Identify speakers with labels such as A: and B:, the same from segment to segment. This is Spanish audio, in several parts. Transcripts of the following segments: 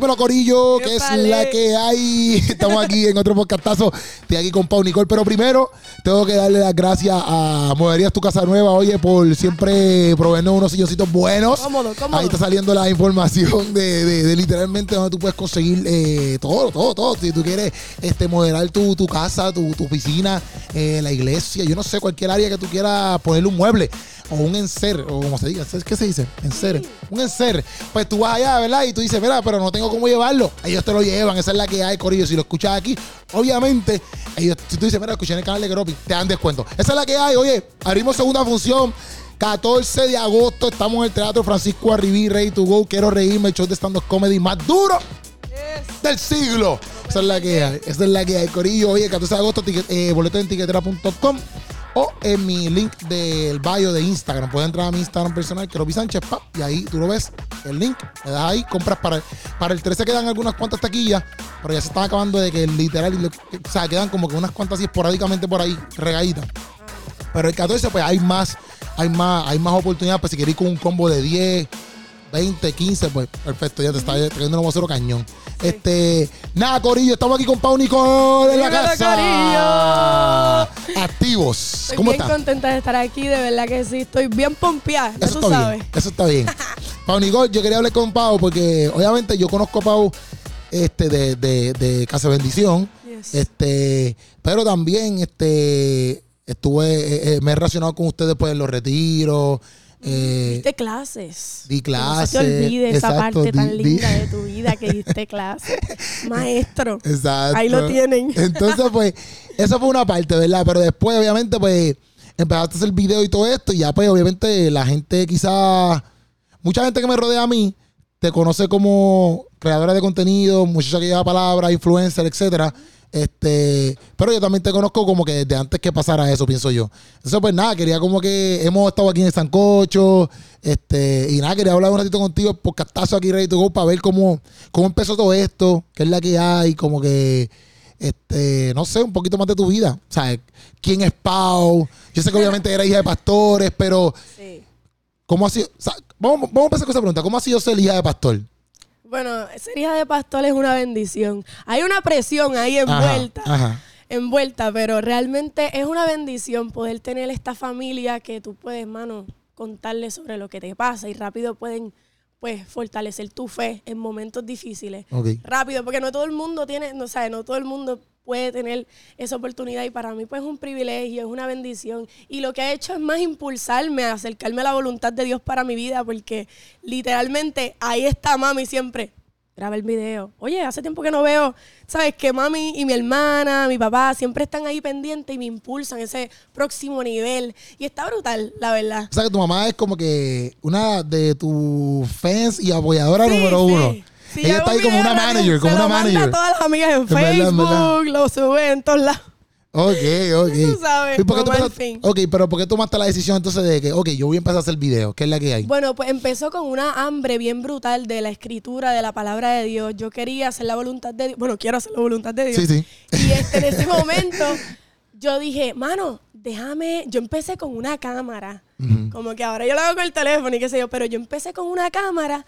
A: Dímelo, Corillo, que es la que hay. Estamos aquí en otro podcastazo. Estoy aquí con Pau Nicole. Pero primero, tengo que darle las gracias a Moverías Tu Casa Nueva, oye, por siempre proveernos unos silloncitos buenos.
B: Cómodo, cómodo.
A: Ahí está saliendo la información de, de- de literalmente donde tú puedes conseguir eh, todo, todo, todo. Si tú quieres este, modelar tu, tu casa, tu, tu oficina, eh, la iglesia, yo no sé, cualquier área que tú quieras ponerle un mueble o un enser, o como se diga, ¿qué se dice? Enser. Un enser. Pues tú vas allá, ¿verdad? Y tú dices, mira, pero no tengo cómo llevarlo. Ellos te lo llevan, esa es la que hay, Corillo. Si lo escuchas aquí, obviamente, ellos, si tú dices, mira, escuché en el canal de Gropi, te dan descuento. Esa es la que hay, oye, abrimos segunda función. 14 de agosto estamos en el Teatro Francisco Arribí, Ready to Go. Quiero reírme, el show de stand-up comedy más duro del siglo. Esa es la que hay. Esa es la que hay, Corillo. Oye, 14 de agosto, ticket- eh, boleto en tiquetera.com o en mi link del bio de Instagram. Puedes entrar a mi Instagram personal, Keropi Sánchez, pap, y ahí tú lo ves, el link, le das ahí, compras para, para el 13 quedan algunas cuantas taquillas, pero ya se están acabando de que literal, lo- o sea, quedan como que unas cuantas así esporádicamente por ahí, regaditas. Pero el 14, pues hay más, hay más, hay más oportunidades. Pues si queréis con un combo de 10, 20, 15, pues perfecto, ya te está trayendo un vocero cañón. Este, nada, Corillo, estamos aquí con Pau Nicole en la
B: Dímelo,
A: casa. Activos.
B: Estoy
A: ¿Cómo
B: bien
A: estás?
B: contenta de estar aquí, de verdad que sí. Estoy bien pompeada, ya
A: Eso
B: tú
A: está
B: sabes.
A: bien. Eso está bien. Pau Nicole, yo quería hablar con Pau porque obviamente yo conozco a Pau este, de, de, de Casa Bendición.
B: Yes.
A: Este, pero también este, estuve, eh, eh, me he relacionado con ustedes pues en los retiros. Eh,
B: Diste clases.
A: di
B: Que No se
A: clases,
B: te olvide esa parte tan
A: di-
B: linda de tu vida que diste clases. Maestro.
A: Exacto.
B: Ahí lo tienen.
A: Entonces, pues, eso fue una parte, ¿verdad? Pero después, obviamente, pues, empezaste a hacer video y todo esto, y ya, pues, obviamente, la gente quizás, mucha gente que me rodea a mí, te conoce como creadora de contenido, muchacha que lleva palabras, influencer, etcétera. Este, pero yo también te conozco como que desde antes que pasara eso, pienso yo. Entonces, pues nada, quería como que hemos estado aquí en el Sancocho, este, y nada, quería hablar un ratito contigo por castazo aquí Ready to Go para ver cómo, cómo empezó todo esto, qué es la que hay, como que, este, no sé, un poquito más de tu vida. O sea, quién es Pau. Yo sé que obviamente era hija de pastores, pero
B: Sí.
A: ¿cómo ha sido? O sea, vamos, vamos a empezar con esa pregunta. ¿Cómo ha sido ser hija de pastor?
B: Bueno, ser hija de pastor es una bendición. Hay una presión ahí envuelta.
A: Ajá, ajá.
B: envuelta, pero realmente es una bendición poder tener esta familia que tú puedes, mano, contarle sobre lo que te pasa y rápido pueden, pues, fortalecer tu fe en momentos difíciles.
A: Ok.
B: Rápido, porque no todo el mundo tiene, no sabe, no todo el mundo puede tener esa oportunidad y para mí pues es un privilegio, es una bendición y lo que ha hecho es más impulsarme a acercarme a la voluntad de Dios para mi vida porque literalmente ahí está mami siempre graba el video. Oye, hace tiempo que no veo, ¿sabes? Que mami y mi hermana, mi papá, siempre están ahí pendientes y me impulsan ese próximo nivel. Y está brutal, la verdad.
A: O sea, que tu mamá es como que una de tus fans y apoyadora
B: Sí,
A: número
B: sí. Si
A: Ella está ahí como una manager, como una manager.
B: todas las amigas en,
A: En verdad, en
B: Facebook,
A: verdad.
B: lo sube en todos lados.
A: Ok, ok.
B: Tú sabes,
A: ¿Y por qué tú
B: fin.
A: ok, pero ¿por qué tomaste la decisión entonces de que, ok, yo voy a empezar a hacer videos? ¿Qué es la que hay?
B: Bueno, pues empezó con una hambre bien brutal de la escritura, de la palabra de Dios. Yo quería hacer la voluntad de Dios. Bueno, quiero hacer la voluntad de Dios.
A: Sí, sí.
B: Y este, en ese momento yo dije, mano, déjame. Yo empecé con una cámara. Como que ahora yo lo hago con el teléfono y qué sé yo, pero yo empecé con una cámara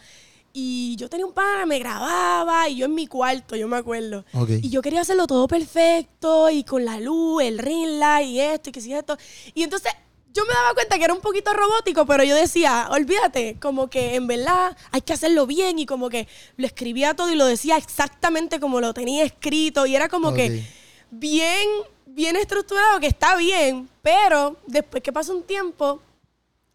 B: y yo tenía un pana, me grababa y yo en mi cuarto, yo me acuerdo. Y yo quería hacerlo todo perfecto y con la luz, el ring light y esto y que si esto. Y entonces yo me daba cuenta que era un poquito robótico, pero yo decía, olvídate, como que en verdad hay que hacerlo bien y como que lo escribía todo y lo decía exactamente como lo tenía escrito y era como
A: Ok.
B: que bien, bien estructurado, que está bien, pero después que pasa un tiempo,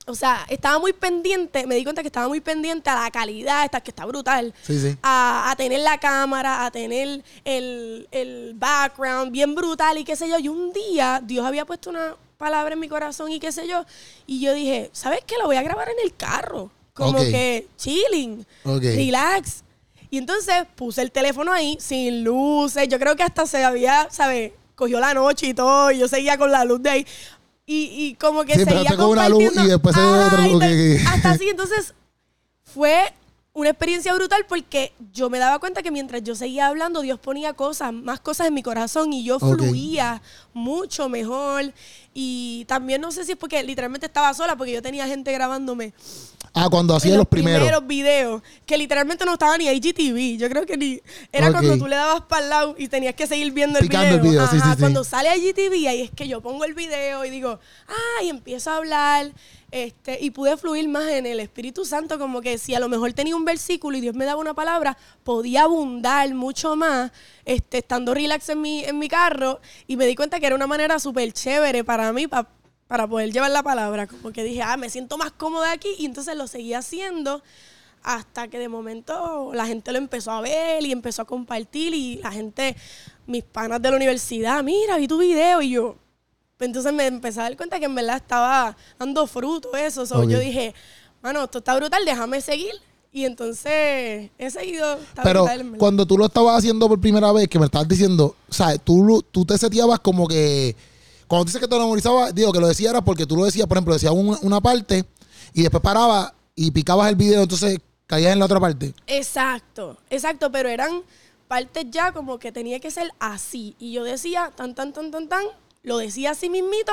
B: o sea, estaba muy pendiente, me di cuenta que estaba muy pendiente a la calidad, esta, que está brutal,
A: Sí, sí.
B: a, a tener la cámara, a tener el, el background bien brutal y qué sé yo. Y un día Dios había puesto una palabra en mi corazón y qué sé yo, y yo dije, ¿sabes qué? Lo voy a grabar en el carro, como que chilling, relax. Y entonces puse el teléfono ahí, sin luces. Yo creo que hasta se había, ¿sabes? Cogió la noche y todo. Y yo seguía con la luz de ahí. Y, y como que
A: Sí,
B: seguía
A: empezaste con una luz y después se
B: Ajá,
A: otra luz
B: Hasta así. Entonces, fue una experiencia brutal porque yo me daba cuenta que mientras yo seguía hablando, Dios ponía cosas, más cosas en mi corazón y yo fluía mucho mejor. Y también no sé si es porque literalmente estaba sola, porque yo tenía gente grabándome.
A: Ah, cuando hacía
B: en
A: los primeros.
B: videos, que literalmente no estaba ni IGTV. Yo creo que ni. Era cuando tú le dabas para el lado y tenías que seguir viendo el
A: Picando el
B: video.
A: video, sí,
B: Ajá,
A: sí, sí.
B: Cuando sale IGTV, ahí es que yo pongo el video y digo, ah, y empiezo a hablar. Este, y pude fluir más en el Espíritu Santo, como que si a lo mejor tenía un versículo y Dios me daba una palabra, podía abundar mucho más, este, estando relax en mi, en mi carro, y me di cuenta que era una manera súper chévere para mí, pa- para poder llevar la palabra. Como que dije, ah, me siento más cómoda aquí, y entonces lo seguí haciendo hasta que de momento la gente lo empezó a ver y empezó a compartir, y la gente, mis panas de la universidad, mira, vi tu video, y yo, entonces me empecé a dar cuenta que en verdad estaba dando fruto eso. So. Yo dije, mano, esto está brutal, déjame seguir. Y entonces he seguido.
A: Pero
B: brutal,
A: cuando tú lo estabas haciendo por primera vez, que me estabas diciendo, o sea, tú, tú te seteabas como que. Cuando dices que te lo memorizabas, digo que lo decías era porque tú lo decías, por ejemplo, decías una, una parte y después parabas y picabas el video, entonces caías en la otra parte.
B: Exacto, exacto, pero eran partes ya como que tenía que ser así. Y yo decía tan, tan, tan, tan, tan, lo decía así mismito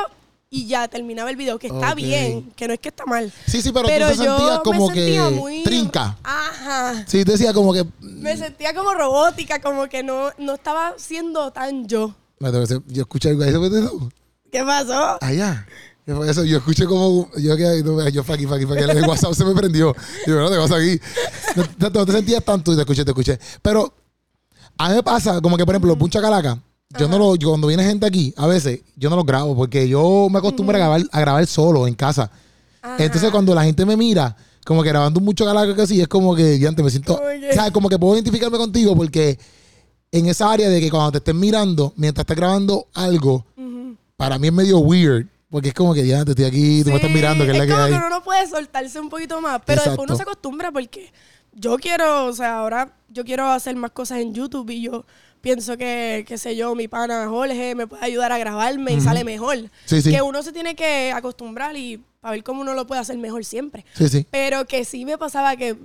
B: y ya terminaba el video, que está
A: Ok.
B: bien, que no es que está mal.
A: Sí, sí, pero, tú te sentías como que trinca.
B: Ajá.
A: Sí, te decía como que.
B: Me sentía como robótica, como que no, no estaba siendo tan yo.
A: Yo escuché algo ahí. ¿eso fue tú?
B: ¿Qué pasó?
A: Allá. ¿Qué fue eso? Yo escuché como. Yo yo fue aquí, fue aquí. El WhatsApp se me prendió. Yo, no te vas aquí. No, no- te sentías tanto y te escuché, te escuché. Pero a mí me pasa, como que por ejemplo, Puncha Calaca. Yo no lo, yo cuando viene gente aquí, a veces, yo no los grabo porque yo me acostumbro a, grabar, a grabar solo en casa.
B: Ajá.
A: Entonces, cuando la gente me mira, como que grabando mucho calaca que así, es como que ya antes me siento. Sea, como que puedo identificarme contigo porque en esa área de que cuando te estén mirando, mientras estás grabando algo, para mí es medio weird. Porque es como que ya te estoy aquí, tú me estás mirando, que es la que
B: como
A: hay.
B: que uno no puede soltarse un poquito más. Pero
A: Exacto.
B: después uno se acostumbra porque yo quiero, o sea, ahora yo quiero hacer más cosas en YouTube y yo pienso que, qué sé yo, mi pana Jorge me puede ayudar a grabarme y sale mejor.
A: Sí, sí.
B: Que uno se tiene que acostumbrar y para ver cómo uno lo puede hacer mejor siempre.
A: Sí, sí.
B: Pero que sí me pasaba que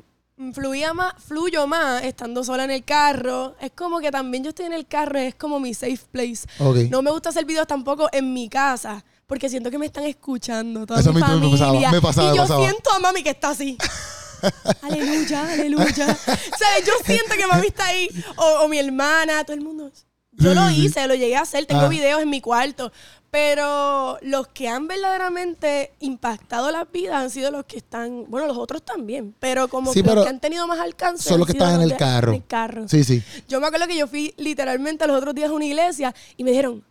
B: fluía más, fluyo más estando sola en el carro. Es como que también yo estoy en el carro, es como mi safe place.
A: Ok.
B: No me gusta hacer videos tampoco en mi casa, porque siento que me están escuchando toda
A: Eso
B: mi
A: a mí también me
B: familia.
A: pasaba, me pasaba,
B: y yo
A: pasaba.
B: siento a mami que está así. aleluya, aleluya. o sea, yo siento que mami está ahí, o, o mi hermana, todo el mundo. Yo lo hice, lo llegué a hacer, tengo
A: Ah.
B: videos en mi cuarto. Pero los que han verdaderamente impactado las vidas han sido los que están, bueno, los otros también, pero como
A: Sí,
B: que
A: pero
B: los que han tenido más alcance.
A: Son los que están en el carro.
B: En el carro.
A: Sí, sí.
B: Yo me acuerdo que yo fui literalmente los otros días a una iglesia y me dijeron,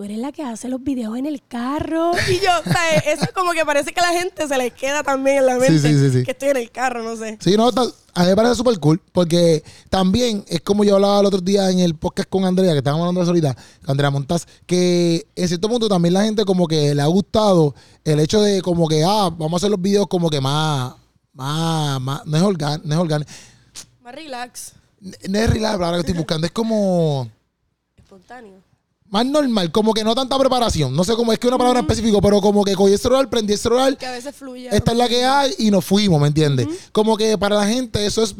B: tú eres la que hace los videos en el carro. Y yo, o sea, eso es como que parece que a la gente se les queda también en la mente
A: sí, sí, sí.
B: que estoy en el carro, no sé.
A: Sí, no, a mí me parece súper cool porque también es como yo hablaba el otro día en el podcast con Andrea, que estábamos hablando de eso ahorita, con Andrea Montaz, que en cierto punto también la gente como que le ha gustado el hecho de como que, ah, vamos a hacer los videos como que más, más, más, no es orgánico, no es orgánico,
B: Más relax,
A: no es relax, la palabra que estoy buscando, es como
B: espontáneo.
A: Más normal, como que no tanta preparación, no sé cómo es que una palabra específica, pero como que cogí el celular, prendí el celular,
B: Que a veces fluye.
A: esta es la que hay y nos fuimos, ¿me entiendes? Como que para la gente eso es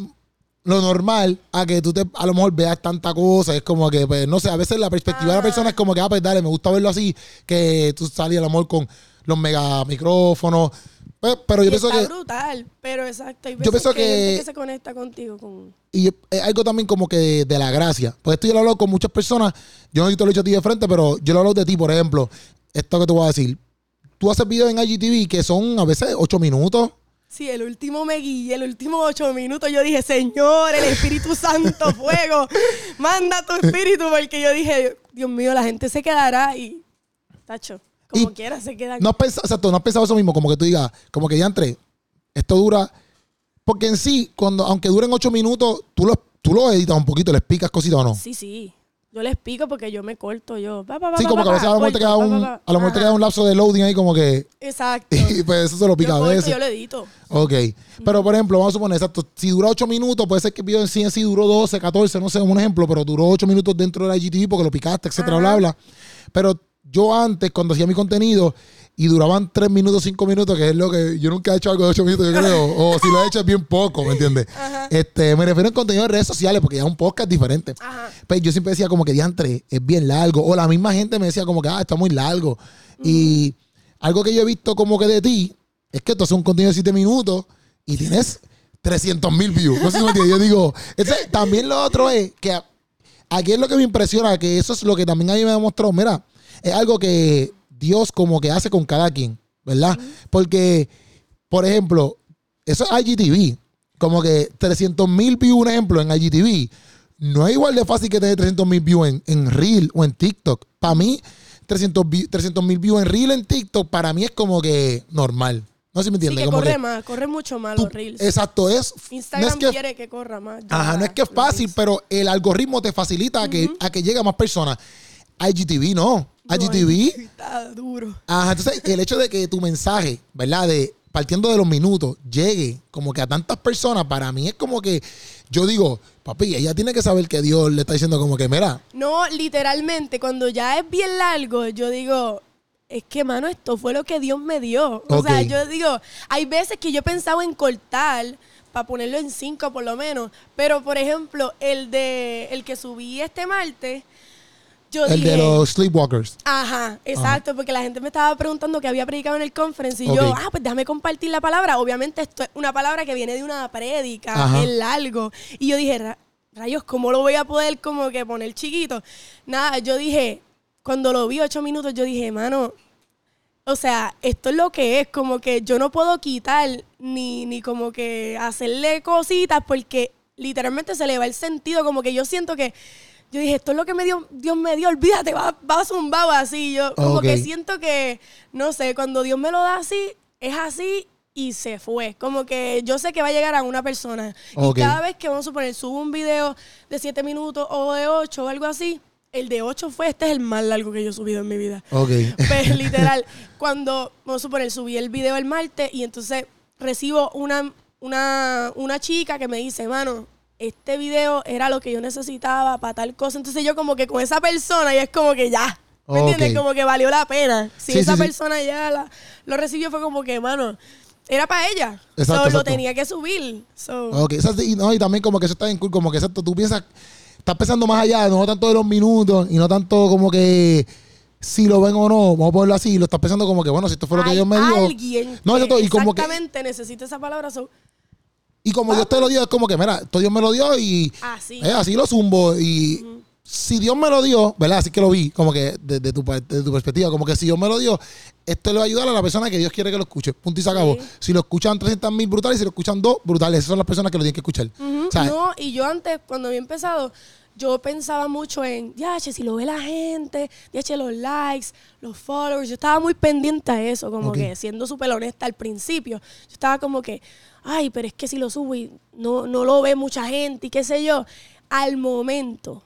A: lo normal a que tú te a lo mejor veas tanta cosa, es como que, pues, no sé, a veces la perspectiva de la persona es como que, ah, pues dale, me gusta verlo así, que tú salís a lo mejor con los mega micrófonos, Pues, pero yo pienso
B: está
A: que,
B: brutal, pero exacto. Hay
A: Yo pienso
B: que, hay gente
A: que-
B: que se conecta contigo con...
A: y es algo también como que de, la gracia, pues esto yo lo he hablado con muchas personas, yo no te lo he dicho a ti de frente, pero yo lo hablo de ti, por ejemplo, esto que te voy a decir, tú haces videos en IGTV que son a veces 8 minutos,
B: Sí, el último me guillé, el último ocho minutos yo dije, Señor, el Espíritu Santo, fuego, manda tu espíritu, porque yo dije, Dios mío, la gente se quedará y, tacho, como quiera se queda.
A: No has pensado, exacto, no has pensado eso mismo, como que tú digas, como que ya entre, esto dura. Porque en sí, cuando, aunque duren ocho minutos, tú lo, tú lo editas un poquito, le explicas cositas o no.
B: Sí, sí. Yo les pico porque yo me corto, yo. pa, pa, pa,
A: Sí, como que a veces a lo mejor te
B: corto,
A: queda un, a lo mejor te
B: Ajá.
A: queda un lapso de loading ahí como que,
B: Exacto.
A: y pues eso se lo pica
B: yo
A: a
B: corto,
A: veces.
B: yo lo edito.
A: Ok. Pero por ejemplo, vamos a suponer, exacto, si dura 8 minutos, puede ser que el video en sí en sí duró 12, 14, no sé, un ejemplo, pero duró 8 minutos dentro de la IGTV porque lo picaste, etcétera, bla, bla. Pero yo antes, cuando hacía mi contenido, y duraban 3 minutos, 5 minutos, que es lo que yo nunca he hecho algo de 8 minutos, yo creo. o si lo he hecho es bien poco, ¿me entiendes?
B: Ajá.
A: Este, me refiero en contenido de redes sociales, porque ya es un podcast diferente.
B: Ajá.
A: Pues yo siempre decía como que diantre, es bien largo. O la misma gente me decía como que, ah, está muy largo. Y algo que yo he visto como que de ti, es que tú haces un contenido de 7 minutos y tienes 300 mil views. No sé si me entiendes. Yo digo, también lo otro es que aquí es lo que me impresiona, que eso es lo que también a mí me demostró. Mira, es algo que Dios como que hace con cada quien, ¿verdad? Porque, por ejemplo, eso es IGTV. Como que 300 mil views, un ejemplo, en IGTV. No es igual de fácil que tener 300 mil views en, en Reel o en TikTok. Para mí, 300 mil views en Reel en TikTok, para mí es como que normal. No sé si me
B: Sí,
A: entiendes.
B: que
A: como
B: corre
A: que
B: más, corre mucho más
A: tú-
B: los reels.
A: Exacto, es.
B: Instagram
A: no es que,
B: quiere que corra más.
A: Ajá, no es que es fácil,
B: reels.
A: pero el algoritmo te facilita a, que, a que llegue a más personas. IGTV no. IGTV
B: Está duro.
A: Ajá, entonces el hecho de que tu mensaje, ¿verdad? De partiendo de los minutos, llegue como que a tantas personas, para mí es como que yo digo, papi, ella tiene que saber que Dios le está diciendo como que, mira,
B: No, literalmente, cuando ya es bien largo, yo digo, es que, mano, esto fue lo que Dios me dio. O sea, yo digo, hay veces que yo he pensado en cortar para ponerlo en cinco por lo menos, pero por ejemplo, el de el que subí este martes, yo
A: el
B: dije,
A: de los sleepwalkers.
B: Ajá, exacto, porque la gente me estaba preguntando que había predicado en el conference y yo, ah, pues déjame compartir la palabra. Obviamente esto es una palabra que viene de una prédica, es largo. Y yo dije, "Ra- rayos, ¿cómo lo voy a poder como que poner chiquito? Nada, yo dije, cuando lo vi ocho minutos, yo dije, mano, o sea, esto es lo que es, como que yo no puedo quitar ni, ni como que hacerle cositas porque literalmente se le va el sentido, como que yo siento que, yo dije, esto es lo que me dio, Dios me dio, olvídate, va, va zumbado así, yo como que siento que, no sé, cuando Dios me lo da así, es así y se fue, como que yo sé que va a llegar a una persona. Y cada vez que vamos a suponer, subo un video de siete minutos o de ocho o algo así, el de ocho fue, este es el más largo que yo he subido en mi vida.
A: Ok.
B: Pues literal, cuando, vamos a suponer, subí el video el martes y entonces recibo una, una, una chica que me dice, mano, este video era lo que yo necesitaba para tal cosa. Entonces yo como que con esa persona y es como que ya. ¿Me
A: Ok.
B: entiendes? Como que valió la pena. Si
A: Sí,
B: esa
A: sí, sí.
B: persona ya la- lo recibió fue como que, mano, era para ella.
A: Exacto,
B: So, Lo tenía que subir. So,
A: Ok, y, no, y también como que eso está bien cool, como que exacto, tú piensas, estás pensando más allá, no tanto de los minutos y no tanto como que si lo ven o no, vamos a ponerlo así, lo estás pensando como que, bueno, si esto fue lo que
B: hay
A: Dios me dio.
B: alguien
A: No,
B: que
A: exacto, y como que
B: exactamente necesita esa palabra. so,
A: Y como Dios te lo dio, es como que, mira, esto Dios me lo dio y
B: Así.
A: eh, así lo zumbo. Y si Dios me lo dio, ¿verdad? Así que lo vi, como que desde tu, pa- desde tu perspectiva, como que si Dios me lo dio, esto le va a ayudar a la persona que Dios quiere que lo escuche. Punto y se acabó.
B: Sí.
A: Si lo escuchan 300 mil brutales, si lo escuchan dos brutales, esas son las personas que lo tienen que escuchar.
B: No, y yo antes, cuando había empezado, yo pensaba mucho en, ya, che, si lo ve la gente, ya, che, los likes, los followers. Yo estaba muy pendiente a eso, como que siendo súper honesta al principio. Yo estaba como que, ay, pero es que si lo subo y no, no lo ve mucha gente y qué sé yo. Al momento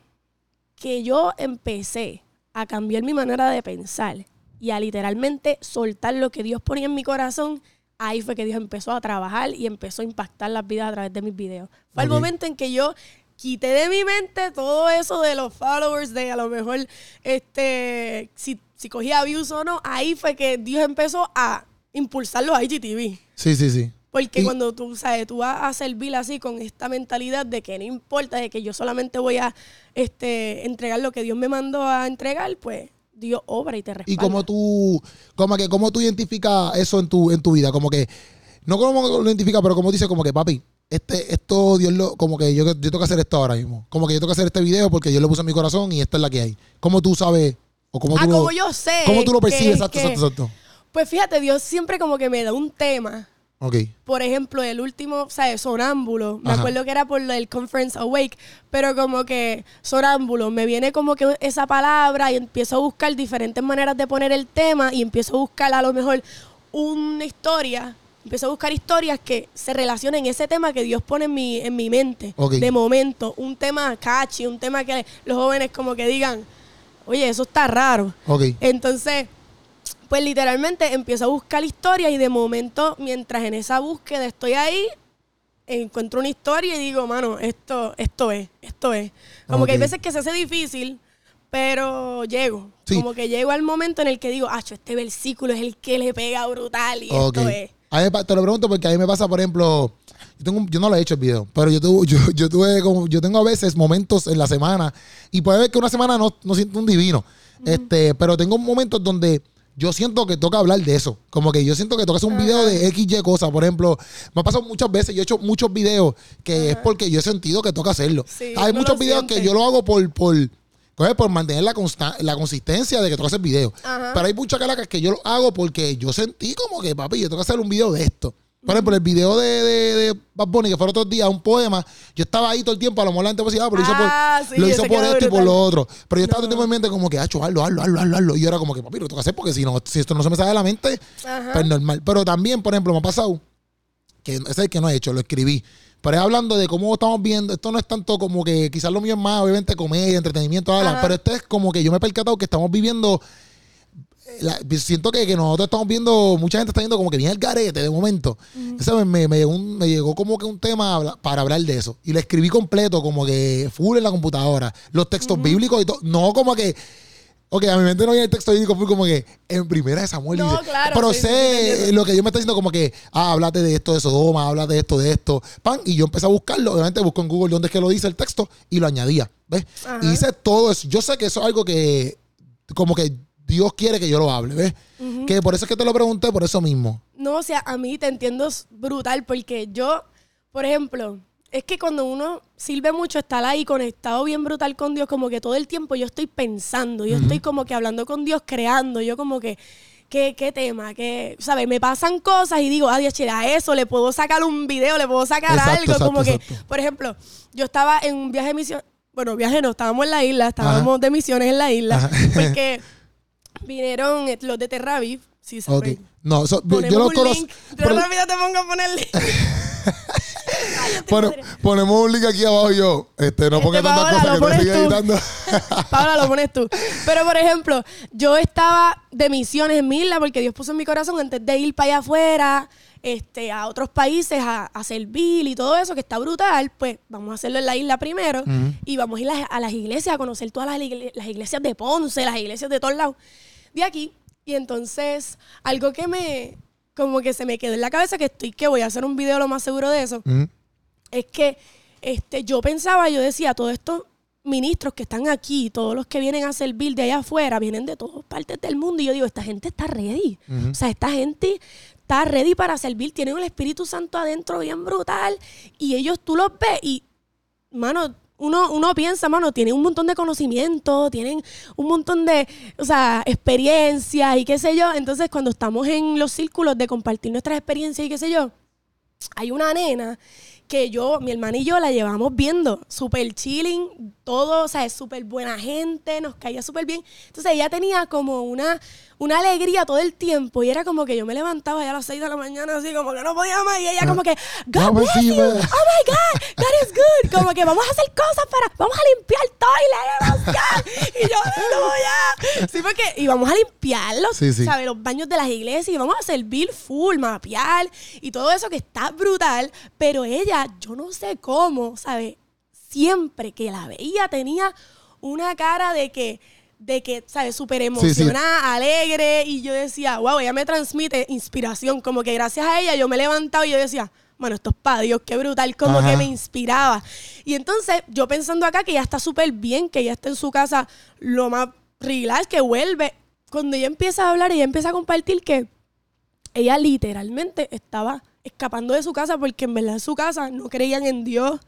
B: que yo empecé a cambiar mi manera de pensar y a literalmente soltar lo que Dios ponía en mi corazón, ahí fue que Dios empezó a trabajar y empezó a impactar las vidas a través de mis videos. Fue el momento en que yo quité de mi mente todo eso de los followers, de a lo mejor este si, si cogía views o no, ahí fue que Dios empezó a impulsar los IGTV.
A: sí, sí, sí.
B: Porque
A: Y-
B: cuando tú, sabes, tú vas a servir así con esta mentalidad de que no importa, de que yo solamente voy a este, entregar lo que Dios me mandó a entregar, pues Dios obra y te respalda.
A: Y como tú, como que, cómo tú identificas eso en tu, en tu vida, como que, no como lo identificas, pero como dices, como que, papi, este, esto Dios lo, como que yo, yo tengo que hacer esto ahora mismo. Como que yo tengo que hacer este video porque Dios lo puso en mi corazón y esta es la que hay. ¿Cómo tú sabes? O cómo
B: ah,
A: tú lo,
B: como yo sé.
A: ¿Cómo tú lo
B: que-
A: percibes? Exacto,
B: que-
A: exacto, exacto.
B: Pues fíjate, Dios siempre como que me da un tema.
A: Ok.
B: Por ejemplo, el último, ¿sabes? Sonámbulo. Me
A: Ajá.
B: acuerdo que era por el Conference Awake, pero como que sonámbulo, me viene como que esa palabra y empiezo a buscar diferentes maneras de poner el tema y empiezo a buscar a lo mejor una historia. Empiezo a buscar historias que se relacionen ese tema que Dios pone en mi, en mi mente. De momento, un tema catchy, un tema que los jóvenes como que digan, oye, eso está raro. Entonces, pues literalmente empiezo a buscar historias y de momento, mientras en esa búsqueda estoy ahí, encuentro una historia y digo, mano, esto, esto es, esto es. Como que hay veces que se hace difícil, pero llego.
A: Sí.
B: Como que llego al momento en el que digo, ah, este versículo es el que le pega brutal y esto es.
A: A mí te lo pregunto porque a mí me pasa, por ejemplo, yo, tengo, yo no lo he hecho el video, pero yo, tuve, yo, yo tuve como, yo tengo a veces momentos en la semana y puede ver que una semana no, no siento un divino, este, pero tengo momentos donde yo siento que toca hablar de eso. Como que yo siento que toca hacer un video de XY cosas. Por ejemplo, me ha pasado muchas veces, yo he hecho muchos videos que es porque yo he sentido que toca hacerlo.
B: Sí,
A: Hay muchos videos
B: siente.
A: que yo lo hago por, por, por mantener la, consta- la consistencia de que toca hacer video.
B: Ajá.
A: Pero hay muchas calacas que yo lo hago porque yo sentí como que, papi, yo tengo que hacer un video de esto. Por ejemplo, el video de, de, de Bad Bunny, que fue el otro día, un poema, yo estaba ahí todo el tiempo, a lo mejor la gente decía, ah, pero lo hizo
B: Ah,
A: por,
B: sí,
A: lo hizo por esto y por lo otro. Pero yo estaba todo el
B: No.
A: tiempo en mente como que, ah, hazlo, hazlo, hazlo, hazlo, hazlo. Y yo era como que, papi, lo tengo que hacer porque si no, si esto no se me sale de la mente,
B: Ajá.
A: pues normal. Pero también, por ejemplo, me ha pasado, que ese es el que no he hecho, lo escribí. Pero es hablando de cómo estamos viendo, esto no es tanto como que quizás lo mío es más, obviamente, comedia, entretenimiento, pero esto es como que yo me he percatado que estamos viviendo, la- siento que, que nosotros estamos viendo, mucha gente está viendo como que viene el garete de momento. Me, me- me llegó un- me llegó como que un tema para hablar de eso. Y lo escribí completo, como que full en la computadora. Los textos bíblicos y todo. No como que... Ok, a mi mente no viene el texto bíblico, fue como que en primera de Samuel
B: No,
A: dice,
B: claro,
A: pero
B: sí, sí, sí,
A: sé lo que Dios me está diciendo como que, ah, háblate de esto de Sodoma, háblate de esto, de esto, pan, y yo empecé a buscarlo, obviamente busco en Google dónde es que lo dice el texto y lo añadía, ¿ves?
B: Ajá.
A: Y hice todo eso. Yo sé que eso es algo que, como que Dios quiere que yo lo hable, ¿ves? Que por eso es que te lo pregunté, por eso mismo.
B: No, o sea, a mí te entiendo brutal porque yo, por ejemplo, es que cuando uno sirve mucho, estar ahí conectado bien brutal con Dios, como que todo el tiempo yo estoy pensando, yo estoy como que hablando con Dios, creando, yo como que, ¿qué, qué tema? ¿Qué, ¿Sabes? Me pasan cosas y digo, adiós, che, a eso le puedo sacar un video, le puedo sacar
A: Exacto,
B: algo,
A: exacto,
B: como que, por ejemplo, yo estaba en un viaje de misión, bueno, viaje no, estábamos en la isla, estábamos de misiones en la isla,
A: Ajá.
B: porque vinieron eh, los de Terraviv, sí
A: Ok.
B: saben.
A: No, eso- yo,
B: Ponemos
A: yo lo
B: un
A: conozco.
B: Yo rápido te pongo a ponerle. Podrida.
A: ponemos un link aquí abajo yo. Este, no
B: Este,
A: ponga tantas
B: Paola,
A: cosas que te
B: tú.
A: editando.
B: Paola, lo pones tú. Pero, por ejemplo, yo estaba de misiones en mi isla porque Dios puso en mi corazón antes de ir para allá afuera, este, a otros países a, a servir y todo eso, que está brutal, pues vamos a hacerlo en la isla primero y vamos a ir a, a las iglesias, a conocer todas las, las iglesias de Ponce, las iglesias de todos lados, de aquí. Y entonces, algo que me, como que se me quedó en la cabeza, que estoy, que voy a hacer un video lo más seguro de eso,
A: Ujú.
B: es que este, yo pensaba, yo decía, todos estos ministros que están aquí, todos los que vienen a servir de allá afuera, vienen de todas partes del mundo. Y yo digo, esta gente está ready. O sea, esta gente está ready para servir, tienen el Espíritu Santo adentro bien brutal. Y ellos tú los ves y, mano, uno, uno piensa, mano, tienen un montón de conocimiento, tienen un montón de, o sea, experiencia y qué sé yo. Entonces, cuando estamos en los círculos de compartir nuestras experiencias y qué sé yo, hay una nena que yo, mi hermana y yo la llevamos viendo, súper chilling, todo, o sea, es súper buena gente, nos caía súper bien. Entonces ella tenía como una, una alegría todo el tiempo y era como que yo me levantaba ya a las 6 de la mañana así como que no podía más y ella como que, God
A: Vamos
B: bless you, oh my God, God is good, como que vamos a hacer cosas para, vamos a limpiar toilet, Oscar. y yo, aleluya. Sí, porque, y vamos a limpiarlos,
A: Sí, sí.
B: ¿sabes? Los baños de las iglesias y vamos a servir full, mapear y todo eso que está brutal, pero ella, yo no sé cómo, ¿sabes? Siempre que la veía tenía una cara de que, de que, ¿sabes? Súper
A: sí.
B: emocionada, alegre y yo decía, wow, ella me transmite inspiración, como que gracias a ella yo me levantaba y yo decía, bueno, esto es para Dios, qué brutal, como
A: Ajá.
B: que me inspiraba. Y entonces, yo pensando acá que ella está súper bien, que ella está en su casa lo más relax, que vuelve. Cuando ella empieza a hablar, ella empieza a compartir que ella literalmente estaba escapando de su casa porque en verdad en su casa no creían en Dios,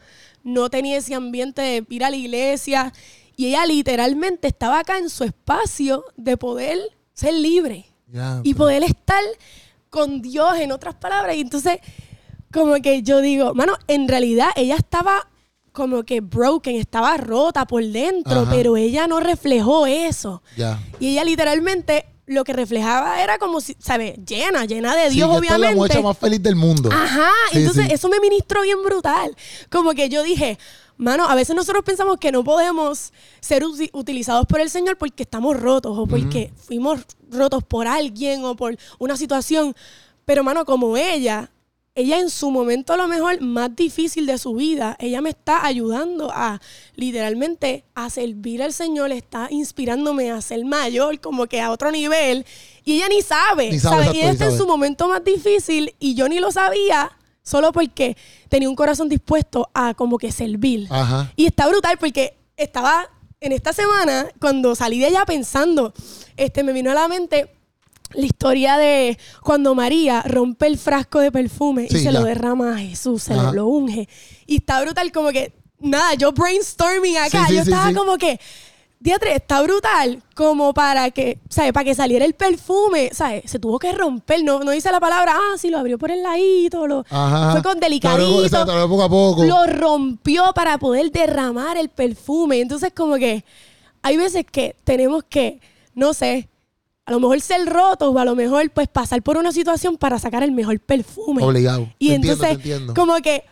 B: no tenía ese ambiente de ir a la iglesia y ella literalmente estaba acá en su espacio de poder ser libre y poder estar con Dios, en otras palabras. Y entonces, como que yo digo, mano, en realidad ella estaba como que broken, estaba rota por dentro,
A: Ajá.
B: pero ella no reflejó eso. Y ella literalmente lo que reflejaba era como si, ¿sabes? Llena, llena de
A: Sí,
B: Dios,
A: que esta es la
B: obviamente.
A: muchacha más feliz del mundo.
B: Ajá,
A: Sí,
B: entonces
A: sí.
B: eso me ministró bien brutal. Como que yo dije, mano, a veces nosotros pensamos que no podemos ser utilizados por el Señor porque estamos rotos o porque fuimos rotos por alguien o por una situación. Pero, mano, como ella, ella en su momento a lo mejor más difícil de su vida, ella me está ayudando a literalmente a servir al Señor, está inspirándome a ser mayor, como que a otro nivel. Y ella ni sabe,
A: Ni sabe,
B: ¿sabes?
A: exacto,
B: y ella está en
A: sabe.
B: su momento más difícil y yo ni lo sabía solo porque tenía un corazón dispuesto a como que servir.
A: Ajá.
B: Y está brutal porque estaba en esta semana, cuando salí de allá pensando, este, me vino a la mente la historia de cuando María rompe el frasco de perfume
A: Sí,
B: y se lo derrama a Jesús, se
A: Ajá.
B: lo, unge. Y está brutal como que, nada, yo brainstorming acá,
A: Sí, sí,
B: yo estaba como que, Diatre, está brutal como para que, ¿sabes? Para que saliera el perfume, ¿sabes? Se tuvo que romper, no, no dice la palabra, ah, sí, lo abrió por el ladito, lo,
A: Ajá.
B: fue con delicadito
A: exacto, lo abrió poco a poco.
B: lo rompió para poder derramar el perfume. Entonces, como que hay veces que tenemos que, no sé, a lo mejor ser rotos o a lo mejor pues pasar por una situación para sacar el mejor perfume.
A: Obligado.
B: Y
A: Te
B: entonces,
A: entiendo.
B: como que,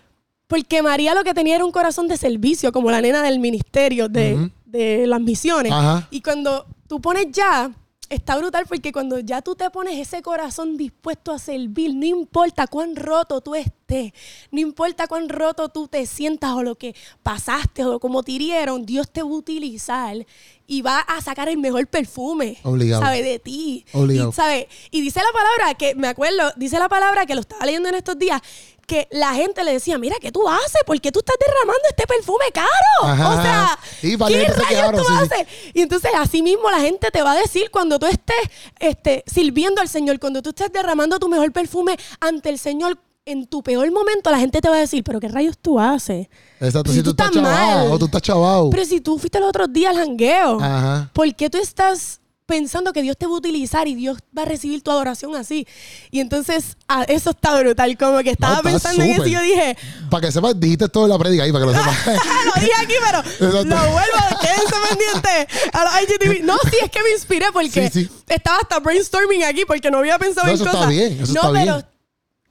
B: porque María lo que tenía era un corazón de servicio, como la nena del ministerio de. De las misiones.
A: Ajá.
B: Y cuando tú pones ya, está brutal porque cuando ya tú te pones ese corazón dispuesto a servir, no importa cuán roto tú estés, no importa cuán roto tú te sientas o lo que pasaste o como te hirieron, Dios te va a utilizar y va a sacar el mejor perfume,
A: Obligado.
B: ¿sabe? De ti.
A: Obligado.
B: Y, ¿sabe? Y dice la palabra que, me acuerdo, dice la palabra que lo estaba leyendo en estos días, que la gente le decía, mira, ¿qué tú haces? ¿Por qué tú estás derramando este perfume caro?
A: Ajá,
B: o sea, ¿qué rayos tú
A: sí, sí.
B: haces? Y entonces así mismo la gente te va a decir cuando tú estés este, sirviendo al Señor, cuando tú estés derramando tu mejor perfume ante el Señor, en tu peor momento la gente te va a decir, pero ¿qué rayos tú haces?
A: Exacto, si tú estás chavado o tú estás chavado.
B: Pero si tú fuiste los otros días al jangueo,
A: Ajá.
B: ¿por qué tú estás pensando que Dios te va a utilizar y Dios va a recibir tu adoración así? Y entonces, ah, eso está brutal. Como que estaba
A: está
B: pensando en eso y yo dije,
A: Para que sepas, dijiste todo en la prédica ahí, para que lo sepas.
B: Ah, lo dije aquí, pero lo vuelvo, quédense pendientes a los IGTV. No, sí, es que me inspiré porque
A: Sí, sí.
B: estaba hasta brainstorming aquí porque no había pensado
A: No,
B: en
A: eso está
B: cosas.
A: bien, eso
B: no,
A: está
B: pero,
A: bien.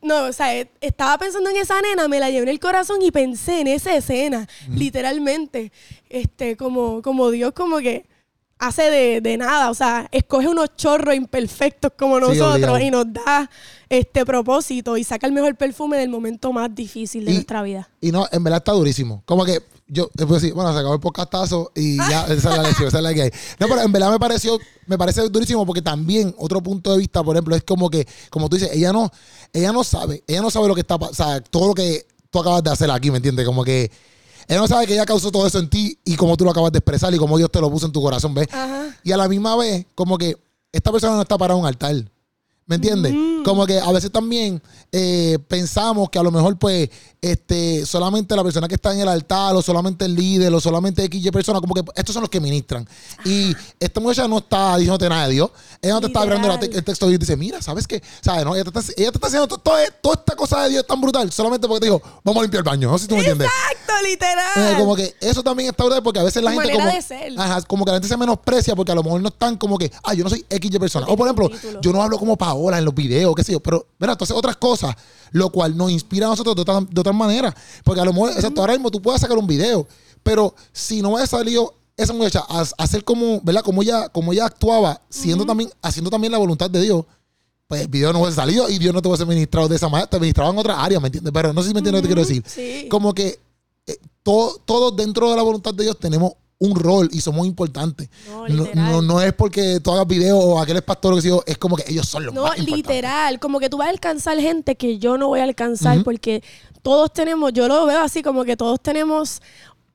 B: no, o sea, estaba pensando en esa nena, me la llevé en el corazón y pensé en esa escena, literalmente. Este, como, como Dios como que hace de, de nada, o sea, escoge unos chorros imperfectos como
A: Sí,
B: nosotros y nos da este propósito y saca el mejor perfume del momento más difícil de
A: Y-
B: nuestra vida.
A: Y no, en verdad está durísimo. Como que yo, después decir, bueno, se acabó el podcastazo y ya, esa es la lección, esa es la que hay. No, pero en verdad me pareció, me parece durísimo porque también otro punto de vista, por ejemplo, es como que, como tú dices, ella no, ella no sabe, ella no sabe lo que está pasando, o sea, todo lo que tú acabas de hacer aquí, ¿me entiendes? Como que ella no sabe que ella causó todo eso en ti y como tú lo acabas de expresar y como Dios te lo puso en tu corazón, ¿ves?
B: Ajá.
A: Y a la misma vez, como que esta persona no está para un altar. ¿Me entiendes? Como que a veces también eh, pensamos que a lo mejor, pues, este, solamente la persona que está en el altar, o solamente el líder, o solamente X persona, como que estos son los que ministran. Y esta muchacha no está diciéndote nada de Dios. Ella no te está abriendo el texto y dice, mira, ¿sabes qué? ¿Sabes? No? Ella, te está, ella te está haciendo todo- toda esta cosa de Dios tan brutal, solamente porque te dijo, vamos a limpiar el baño. No sé si tú me entiendes.
B: Exacto, literal.
A: Eh, como que eso también está brutal porque a veces la
B: Tu
A: gente como,
B: de ser.
A: Ajá, como que la gente se menosprecia porque a lo mejor no están como que, ah, yo no soy X persona. O por ejemplo,
B: título.
A: yo no hablo como Paola en los videos, qué sé yo, pero mira, tú haces otras cosas, lo cual nos inspira a nosotros de otra, de otra manera. Porque a lo mejor, exacto, ahora mismo tú puedes sacar un video, pero si no hubiera salido esa muchacha a, a hacer como, ¿verdad? Como ella, como ella actuaba, siendo también, haciendo también la voluntad de Dios, pues el video no hubiese salido y Dios no te hubiese ministrado de esa manera, te ministraba en otra área, ¿me entiendes? Pero no sé si me entiendes lo que te quiero decir.
B: Sí.
A: Como que eh, todo- todos dentro de la voluntad de Dios tenemos un rol y somos importantes.
B: No,
A: No, no, no es porque tú hagas video o aquel es pastor o que sea, es como que ellos son los
B: No,
A: más importantes.
B: literal, como que tú vas a alcanzar gente que yo no voy a alcanzar porque todos tenemos, yo lo veo así como que todos tenemos